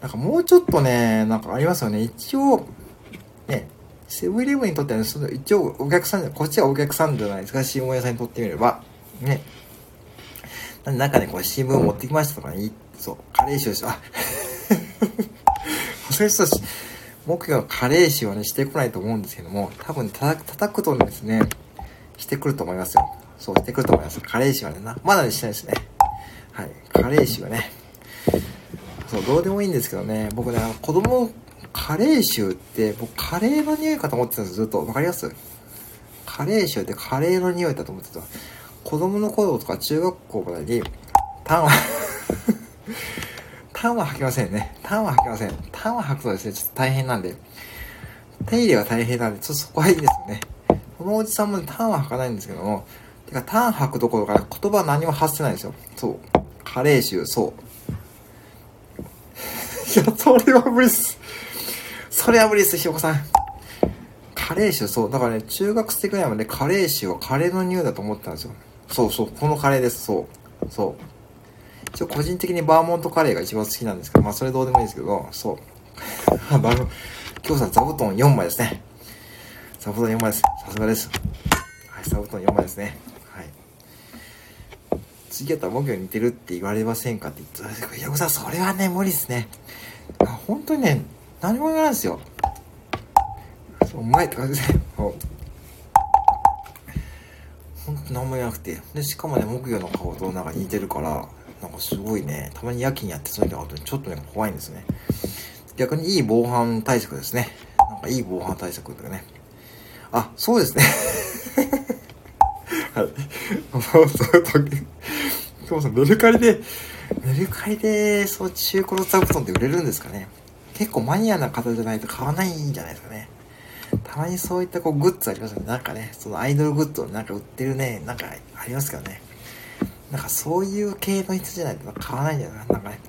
なんかもうちょっとね、なんかありますよね。一応、ね、セブンイレブンにとっては、ね、その一応お客さん、こっちはお客さんじゃないですか、新聞屋さんにとってみれば。ね、なんかね、これ新聞を持ってきましたとかね、そう、カレー臭し、あ、そういう人たち、目標のカレー臭はね、してこないと思うんですけども、多分叩叩くとですね、してくると思いますよ。そう、してくると思います。カレー臭はね、な、まだね、してないですね。はい。カレー臭はね、そう、どうでもいいんですけどね、僕ね、子供、カレー臭って、僕、カレーの匂いかと思ってたんですずっと。わかります？カレー臭ってカレーの匂いだと思ってた。子供の頃とか中学校からに、タンは タンは吐きませんね。タンは吐きません。タンは吐くとですね、ちょっと大変なんで、手入れは大変なんで、ちょっとそこはいいですよね。このおじさんも、ね、タンは吐かないんですけども、てか、タン吐くどころか言葉は何も発せないんですよ。そう。加齢臭、そう。いや、それは無理っす。それは無理っす、ひよこさん。カレー臭、そう。だからね、中学生ぐらいまでカレー臭はカレーの匂いだと思ってたんですよ。そうそう、このカレーです、そう。そう。一応個人的にバーモントカレーが一番好きなんですけど、まあそれどうでもいいですけど、そう。あの、今日さ座布団4枚ですね。座布団4枚です。さすがです。はい、座布団4枚ですね。はい。次やったら僕に似てるって言われませんかって言ってた。いや、さん、それはね、無理ですね。本当にね、何も言わないですよ。そう、うまいって感じで。ほんと何も言わなくて。で、しかもね、木魚の顔となんか似てるから、なんかすごいね、たまに夜勤やってそういうの時はちょっとね、怖いんですね。逆にいい防犯対策ですね。なんかいい防犯対策とかね。あ、そうですね。はい。そうそうと、今日さ、メルカリで、メルカリで、そう、中古の座布団って売れるんですかね。結構マニアな方じゃないと買わないんじゃないですかね。たまにそういったこうグッズありますよね。なんかね、そのアイドルグッズをなんか売ってるね、なんかありますけどね。なんかそういう系の人じゃないと買わないんじゃないなんかね。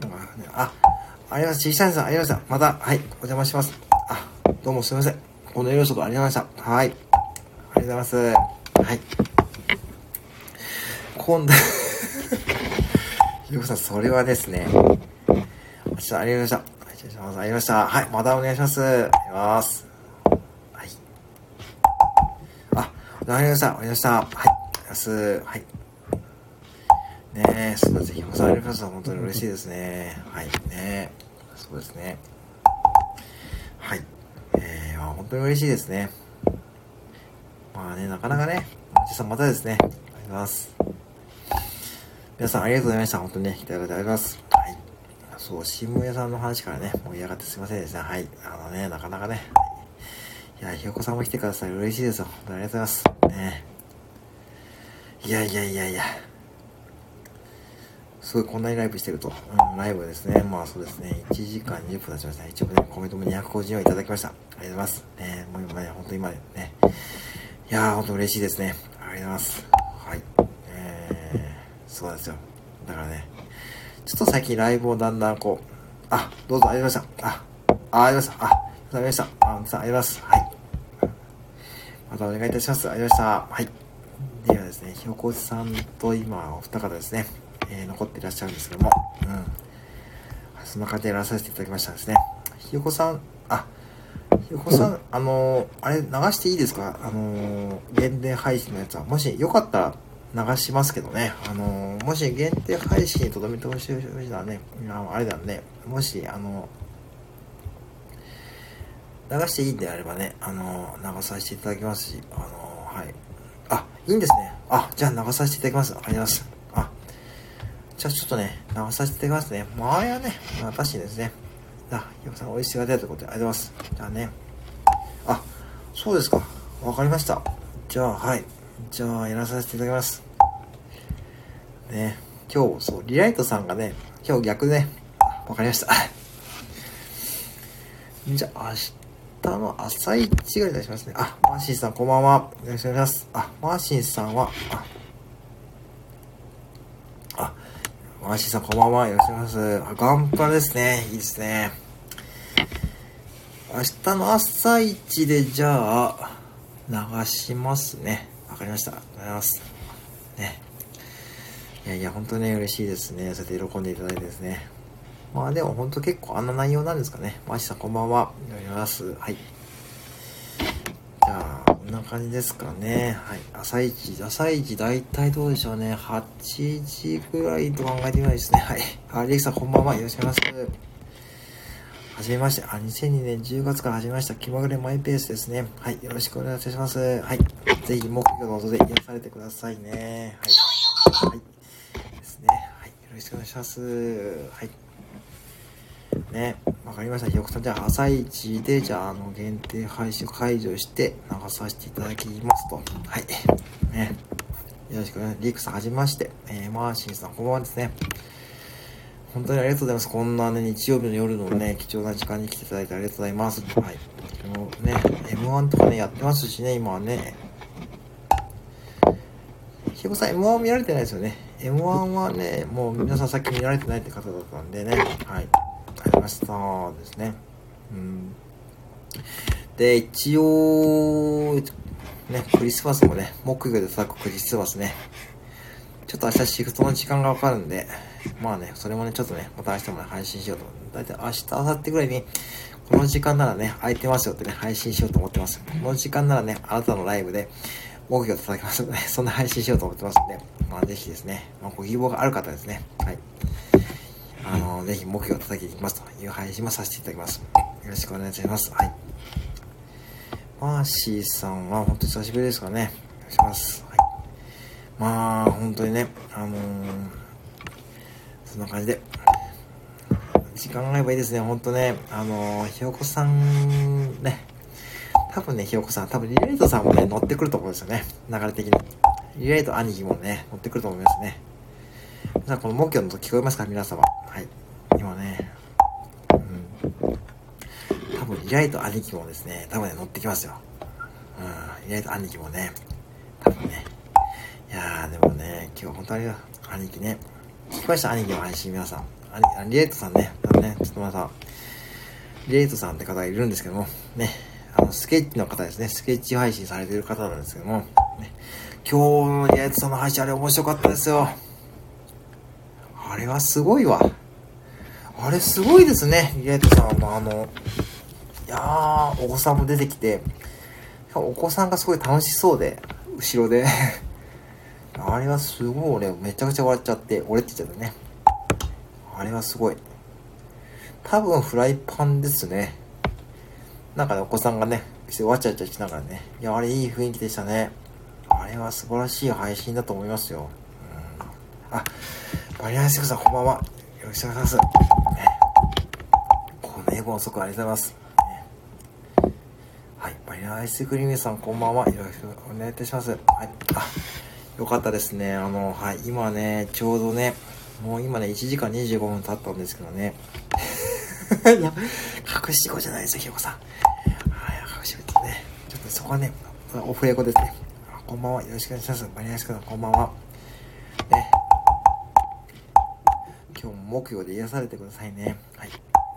なんかね、あ、ありがとうございます。小さいさん、ありがとうございます。また、はい、お邪魔します。あ、どうもすいません。この栄養素とありがとうございました。はい。ありがとうございます。はい。今度ひろこさん、それはですね、ちょっとありがとうございました。失礼します。ありました。はい、またお願いします。ありがとうございます。はい。あ、ありがとうございました。ありました。はい、あります。はい。ねえ、そうです。ひこさん、ありがとう本当に嬉しいですね。はい。ねそうですね。はい。えー、本当に嬉しいですね。まあね、なかなかね、おじさんまたですね。ありがとうございます。皆さんありがとうございました。本当にね、来ていただいてありがとうございます。はい。そう、新聞屋さんの話からね、盛り上がってすいませんですね。はい。あのね、なかなかね。いや、ひよこさんも来てください。嬉しいですよ。本当にありがとうございます。ね。いやいやいやいや。すごいこんなにライブしてると。うん、ライブですね。まあそうですね。1時間20分経ちました。一応ね、コメントも250円いただきました。ありがとうございます。ね、もう今ね、本当に今ね、いやー、本当嬉しいですね。ありがとうございます。はい。えー、そうなんですよ。だからね、ちょっと最近ライブをだんだんこう、あ、どうぞありました。あ、あ、ありました。あ、ありました。あ、ありがとうございます。はい。またお願いいたします。ありがとうございました。はい。ではですね、ひよこさんと今、お二方ですね、えー、残っていらっしゃるんですけども、うん。そんな感じでやらさせていただきましたですね。ひよこさん、あ、ひよこさん、あのー、あれ流していいですか？あのー、限定配信のやつは。もしよかったら流しますけどね。あのー、もし限定配信に留めてほしい人はね、あれなんで、もし、あの流していいんであればね、あの流させていただきますし、あのはい。あ、いいんですね。あ、じゃあ流させていただきます。あります。あじゃあちょっとね、流させていただきますね。もうあれはね、私ですね。あ、ひよさん美味しいが出たということで、ありがとうございます。じゃあね。あ、そうですか。わかりました。じゃあ、はい。じゃあ、やらさせていただきます。ね、今日、そう、リライトさんがね、今日逆ね、わかりました。じゃあ、明日の朝一がいたしますね。あ、マーシンさん、こんばんは。よろしくお願いします。あ、マーシンさんは、あ、あマーシーさんこんばんは。よろしくお願いします。あガンパですね。いいですね。明日の朝一でじゃあ、流しますね。かりました。ありがとうございます。ね。いやいや、本当ね、嬉しいですね。そうやって喜んでいただいてですね。まあでも本当結構あんな内容なんですかね。マーシーさんこんばんは。よろしくお願いします。はい。じゃあ、こんな感じですかね。はい。朝一、朝一、大体どうでしょうね。8時ぐらいと考えてみないですね。はい。あ、リキさんこんばんは。よろしくお願いします。はじめまして。あ、2002年10月から始めました。気まぐれマイペースですね。はい。よろしくお願いいたします。はい。ぜひ、木魚の音で癒されてくださいね。はい。はい。ですね。はい。よろしくお願いします。はい。ね、わかりました。ひよこさん、じゃあ、朝一で、じゃあ、あの、限定配信解除して、流させていただきますと。はい。ね。よろしくね。リークさん、はじめまして。えー、マーシンさん、こんばんはですね。本当にありがとうございます。こんなね、日曜日の夜のね、貴重な時間に来ていただいてありがとうございます。はい。もうね、M1 とかね、やってますしね、今はね。ひよこさん、M1 見られてないですよね。M1 はね、もう皆さんさっき見られてないって方だったんでね。はい。ありましたですね。うん。で、一応、ね、クリスマスもね、木曜で叩くクリスマスね。ちょっと明日シフトの時間がわかるんで、まあね、それもね、ちょっとね、また明日もね、配信しようと思って、だいたい明日、明後日ぐらいに、この時間ならね、空いてますよってね、配信しようと思ってます。この時間ならね、あなたのライブで、木曜叩きますので、そんな配信しようと思ってますんで、まあぜひですね、まあご希望がある方ですね、はい。あの、ぜひ目標を叩きに行きますという配信もさせていただきます。よろしくお願いします。はい。マーシーさんは本当に久しぶりですからね。お願いします。はい。まあ、本当にね、あのー、んな感じで、時間があればいいですね、本当ね。あのー、ひよこさん、ね、多分ね、ひよこさん、多分リレイトさんもね、乗ってくると思うんですよね。流れ的に。リレイト兄貴もね、乗ってくると思いますね。さあ、この木魚の音聞こえますか？皆様。はい。今ね、うん。多分、イライト兄貴もですね、多分ね、乗ってきますよ。うん。イライト兄貴もね、多分ね。いやー、でもね、今日本当に兄貴ね、聞きました？兄貴の配信皆さん。兄リレイトさんね、多分ね、ちょっとまた、リレイトさんって方がいるんですけども、ね、あの、スケッチの方ですね、スケッチ配信されてる方なんですけども、ね、今日のリレイトさんの配信あれ面白かったですよ。あれはすごいわ。あれすごいですね。リライトさんもあの、いやー、お子さんも出てきて、お子さんがすごい楽しそうで、後ろで。あれはすごい俺、めちゃくちゃ笑っちゃって、俺って言っちゃったね。あれはすごい。多分フライパンですね。なんかね、お子さんがね、してわちゃわちゃしながらね。いや、あれいい雰囲気でしたね。あれは素晴らしい配信だと思いますよ。うん、あ、バリアンスクさんこんばんは。よろしくお願いします。ね、この英語遅くありがとうございます。はい、バリアアイスクリームさんこんばんは。よろしくお願いいたします。はい、あ、よかったですね。あの、はい、今ね、ちょうどね、もう今ね、1時間25分経ったんですけどね。いや、隠し子じゃないですよ、ひよこさん。はい、隠し子ね。ちょっとそこはね、オフレコですね。こんばんは。よろしくお願いします。マリアスクさん、こんばんは。ね。今日も木曜で癒されてくださいね。はい。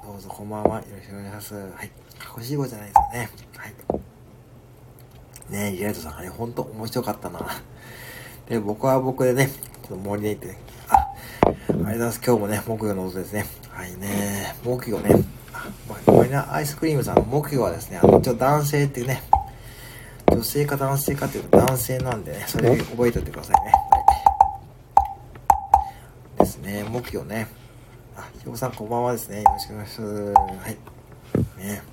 どうぞこんばんは。よろしくお願いします。はい。隠し子じゃないですよね。はい。ねえ、リライトさん、あれ、ほんと面白かったな。で、僕は僕でね、ちょっと森で行ってね、あ、ありがとうございます。今日もね、木曜の音ですね。はいね、木曜ね。あ、マリナアイスクリームさんの木曜はですね、あの、ちょっと男性っていうね、女性か男性かっていうと男性なんでね、それ覚えておいてくださいね。はい。ですね、木曜ね。あ、ひよこさんこんばんはですね。よろしくお願いします。はい。ね。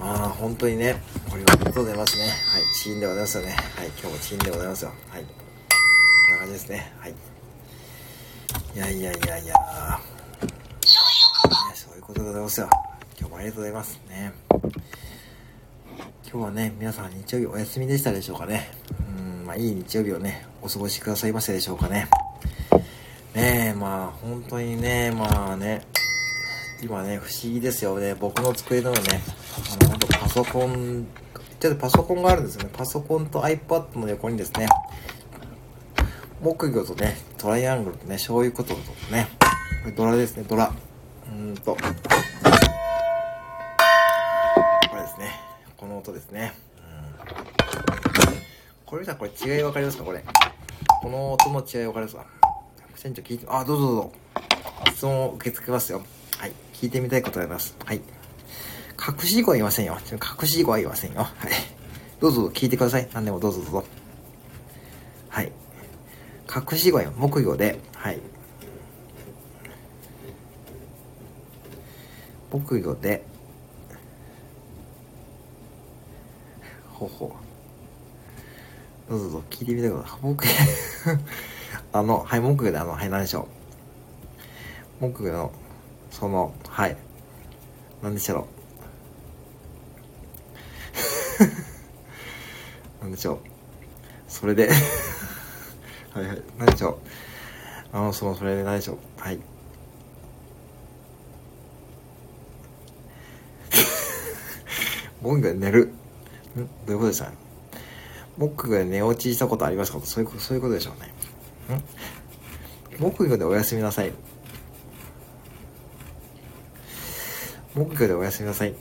ああ、本当にね、これはありがとうございますね。はい、チーンでございますよね。はい、今日もチーンでございますよ。はい。こんな感じですね。はい。いやいやいやいや。そういうことでございますよ。今日もありがとうございますね。今日はね、皆さん日曜日お休みでしたでしょうかね。うん、まあいい日曜日をね、お過ごしくださいましたでしょうかね。ねえ、まあ本当にね、まあね、今ね、不思議ですよね。僕の机の上ね、あの、本当パソコン、ちょっとパソコンがあるんですよね。パソコンと iPad の横にですね、木魚とね、トライアングルとね、醤油こととね、これドラですね、ドラ。うーんと、これですね。この音ですね。これさん、これ違い分かりますか？これ。この音の違い分かりますか？船長聞いて、あ、どうぞどうぞ。質問を受け付けますよ。はい。聞いてみたいことあります。はい。隠し語は言いませんよ。隠し語は言いませんよ。はい。どうぞ聞いてください。何でもどうぞどうぞ。はい。隠し語や木魚で、はい。木魚で、ほほう。どうぞどうぞ聞いてみてください。木 あの、はい、木魚であの、はい、何でしょう。木魚の、その、はい。何でしょう。何でしょう。それで はいはい。何でしょう。あの、その、それで何でしょう。はい。僕が寝る。ん？どういうことですか？僕が寝落ちしたことありますか？そういうそういうことでしょうね。ん？木魚でおやすみなさい。木魚でおやすみなさい。ん？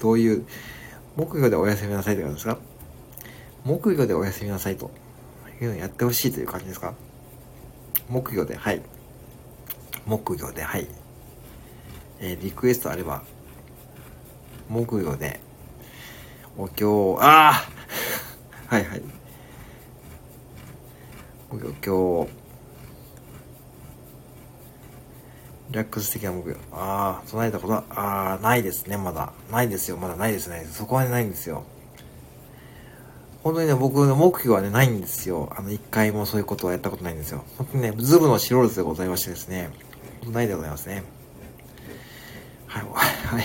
どういう、木魚でおやすみなさいってことですか？木魚でおやすみなさいというのをやってほしいという感じですか？木魚で、はい。木魚で、はい。えー、リクエストあれば、木魚で、お経を、ああ はいはい。お経を、リラックス的な木魚。ああ、唱えたことは、ああ、ないですね、まだ。ないですよ、まだないですね。そこはねないんですよ。本当にね、僕の目標はね、ないんですよ。あの、一回もそういうことはやったことないんですよ。本当にね、ズブの素人でございましてですね。本当ないでございますね。はい、はい。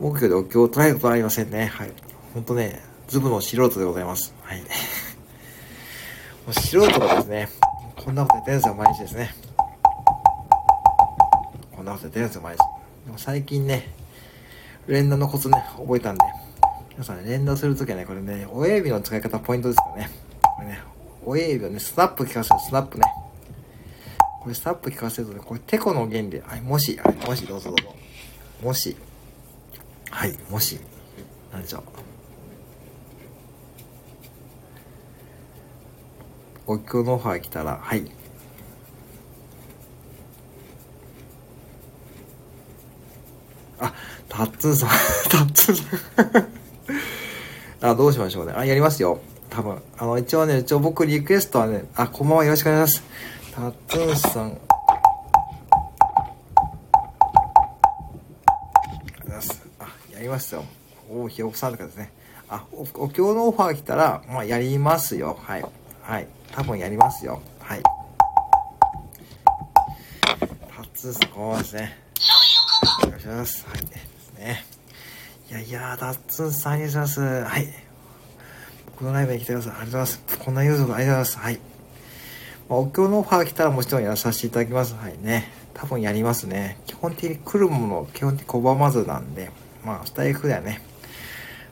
目標でお経を捉えることはありませんね。はい。本当ね、ズブの素人でございます。はい。もう素人がですね、こんなことやってるんですよ、毎日ですね。こんなことやってるんですよ、毎日。でも最近ね、連打のコツね、覚えたんで、皆さんね、連動するときはね、これね、親指の使い方ポイントですからね。これね、親指をね、スナップ効かせる、スナップね。これスナップ効かせるとね、これテコの原理。はい、もし、はい、もし、どうぞどうぞ。もし、はい、もし、なんでしょう。お経のオファー来たら、はい。あ、タッツンさん、タッツンさん あ、どうしましょうね。あ、やりますよ。多分。あの、一応ね、一応僕リクエストはね、あ、こんばんはよろしくお願いします。タットゥーンさん。ありますよ。おひよこさんとかですね。あ、お、お経のオファー来たら、まあ、やりますよ。はい。はい。多分やりますよ。はい。タツさん、こうですね。します。はい。ですね。いやいやタツさん、ありがとうございます。はい。僕のライブに来てください。ありがとうございます。こんなユーザーありがとうございます。はい。まあ、お経のオファー来たらもちろんやらさせていただきます。はいね。多分やりますね。基本的に来るもの、基本的に拒まずなんで、まあ、スタイフではね、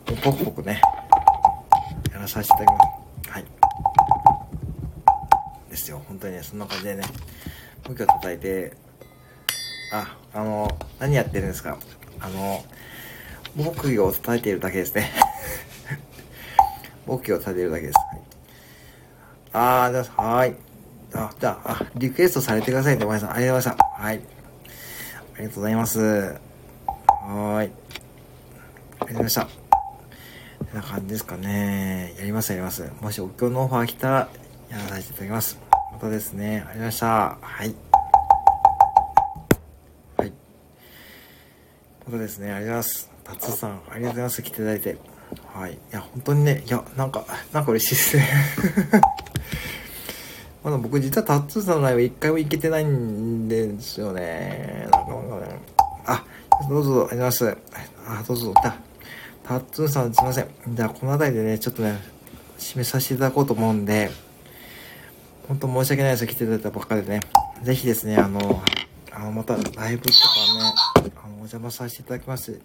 もうポクポクね、やらさせていただきます。はい。ですよ。本当にね、そんな感じでね、武器を叩いて、あ、あの、何やってるんですか？あの、木魚を叩いているだけですね。木魚を叩いているだけです。はい、あー、じゃあ、はい。あ、じゃあ、リクエストされてくださいね、お前さん。ありがとうございました。はい。ありがとうございます。はーい。ありがとうございました。こんな感じですかね。やります、やります。もしお経のオファー来たら、やらさせていただきます。またですね。ありがとうございました。はい。またですね。ありがとうございます。タツさん、ありがとうございます。来ていただいて。はい。いや、本当にね、いや、なんか、なんか嬉しいですね。まだ僕実はタッツーさんのライブ一回も行けてないんですよね。なんかね。あ、どうぞ、ありがとうございます。あ、どうぞ。タッツーさんすいません。じゃあこの辺りでね、ちょっとね、締めさせていただこうと思うんで、本当申し訳ないです来ていただいたばっかりでね。ぜひですね、あの、あの、またライブとかね、邪魔させていただきます。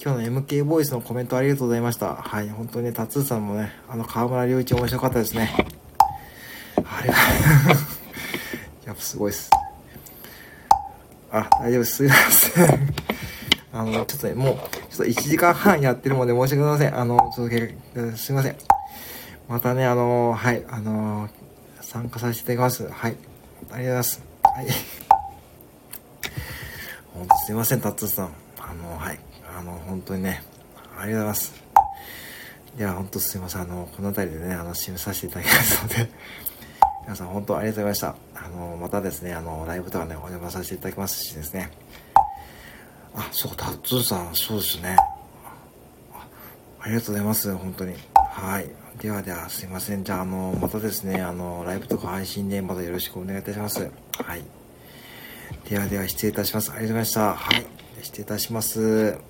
今日の MK ボイスのコメントありがとうございました。はい、本当にね、タツーさんもね、あの、河村隆一面白かったですね。あれ やっぱすごいっす。あ、大丈夫です。すいません。あの、ちょっとね、もう、ちょっと1時間半やってるので申し訳ございません。あの、ちょっと、すいません。またね、あの、はい、あの、参加させていただきます。はい。ありがとうございます。はい。ほんとすいません、タッツーさん。あの、はい。あの、本当にね、ありがとうございます。いや、ほんとすいません。あの、この辺りでね、あの、締めさせていただきますので 皆さん本当ありがとうございました。あの、またですね、あの、ライブとかね、お邪魔させていただきますしですね。あ、そう、タッツーさん、そうですね。ありがとうございます、本当に。はい。ではでは、すいません。じゃあ、あの、またですね、あの、ライブとか配信でまたよろしくお願いいたします。はい。ではでは、失礼いたします。ありがとうございました。はい。失礼いたします。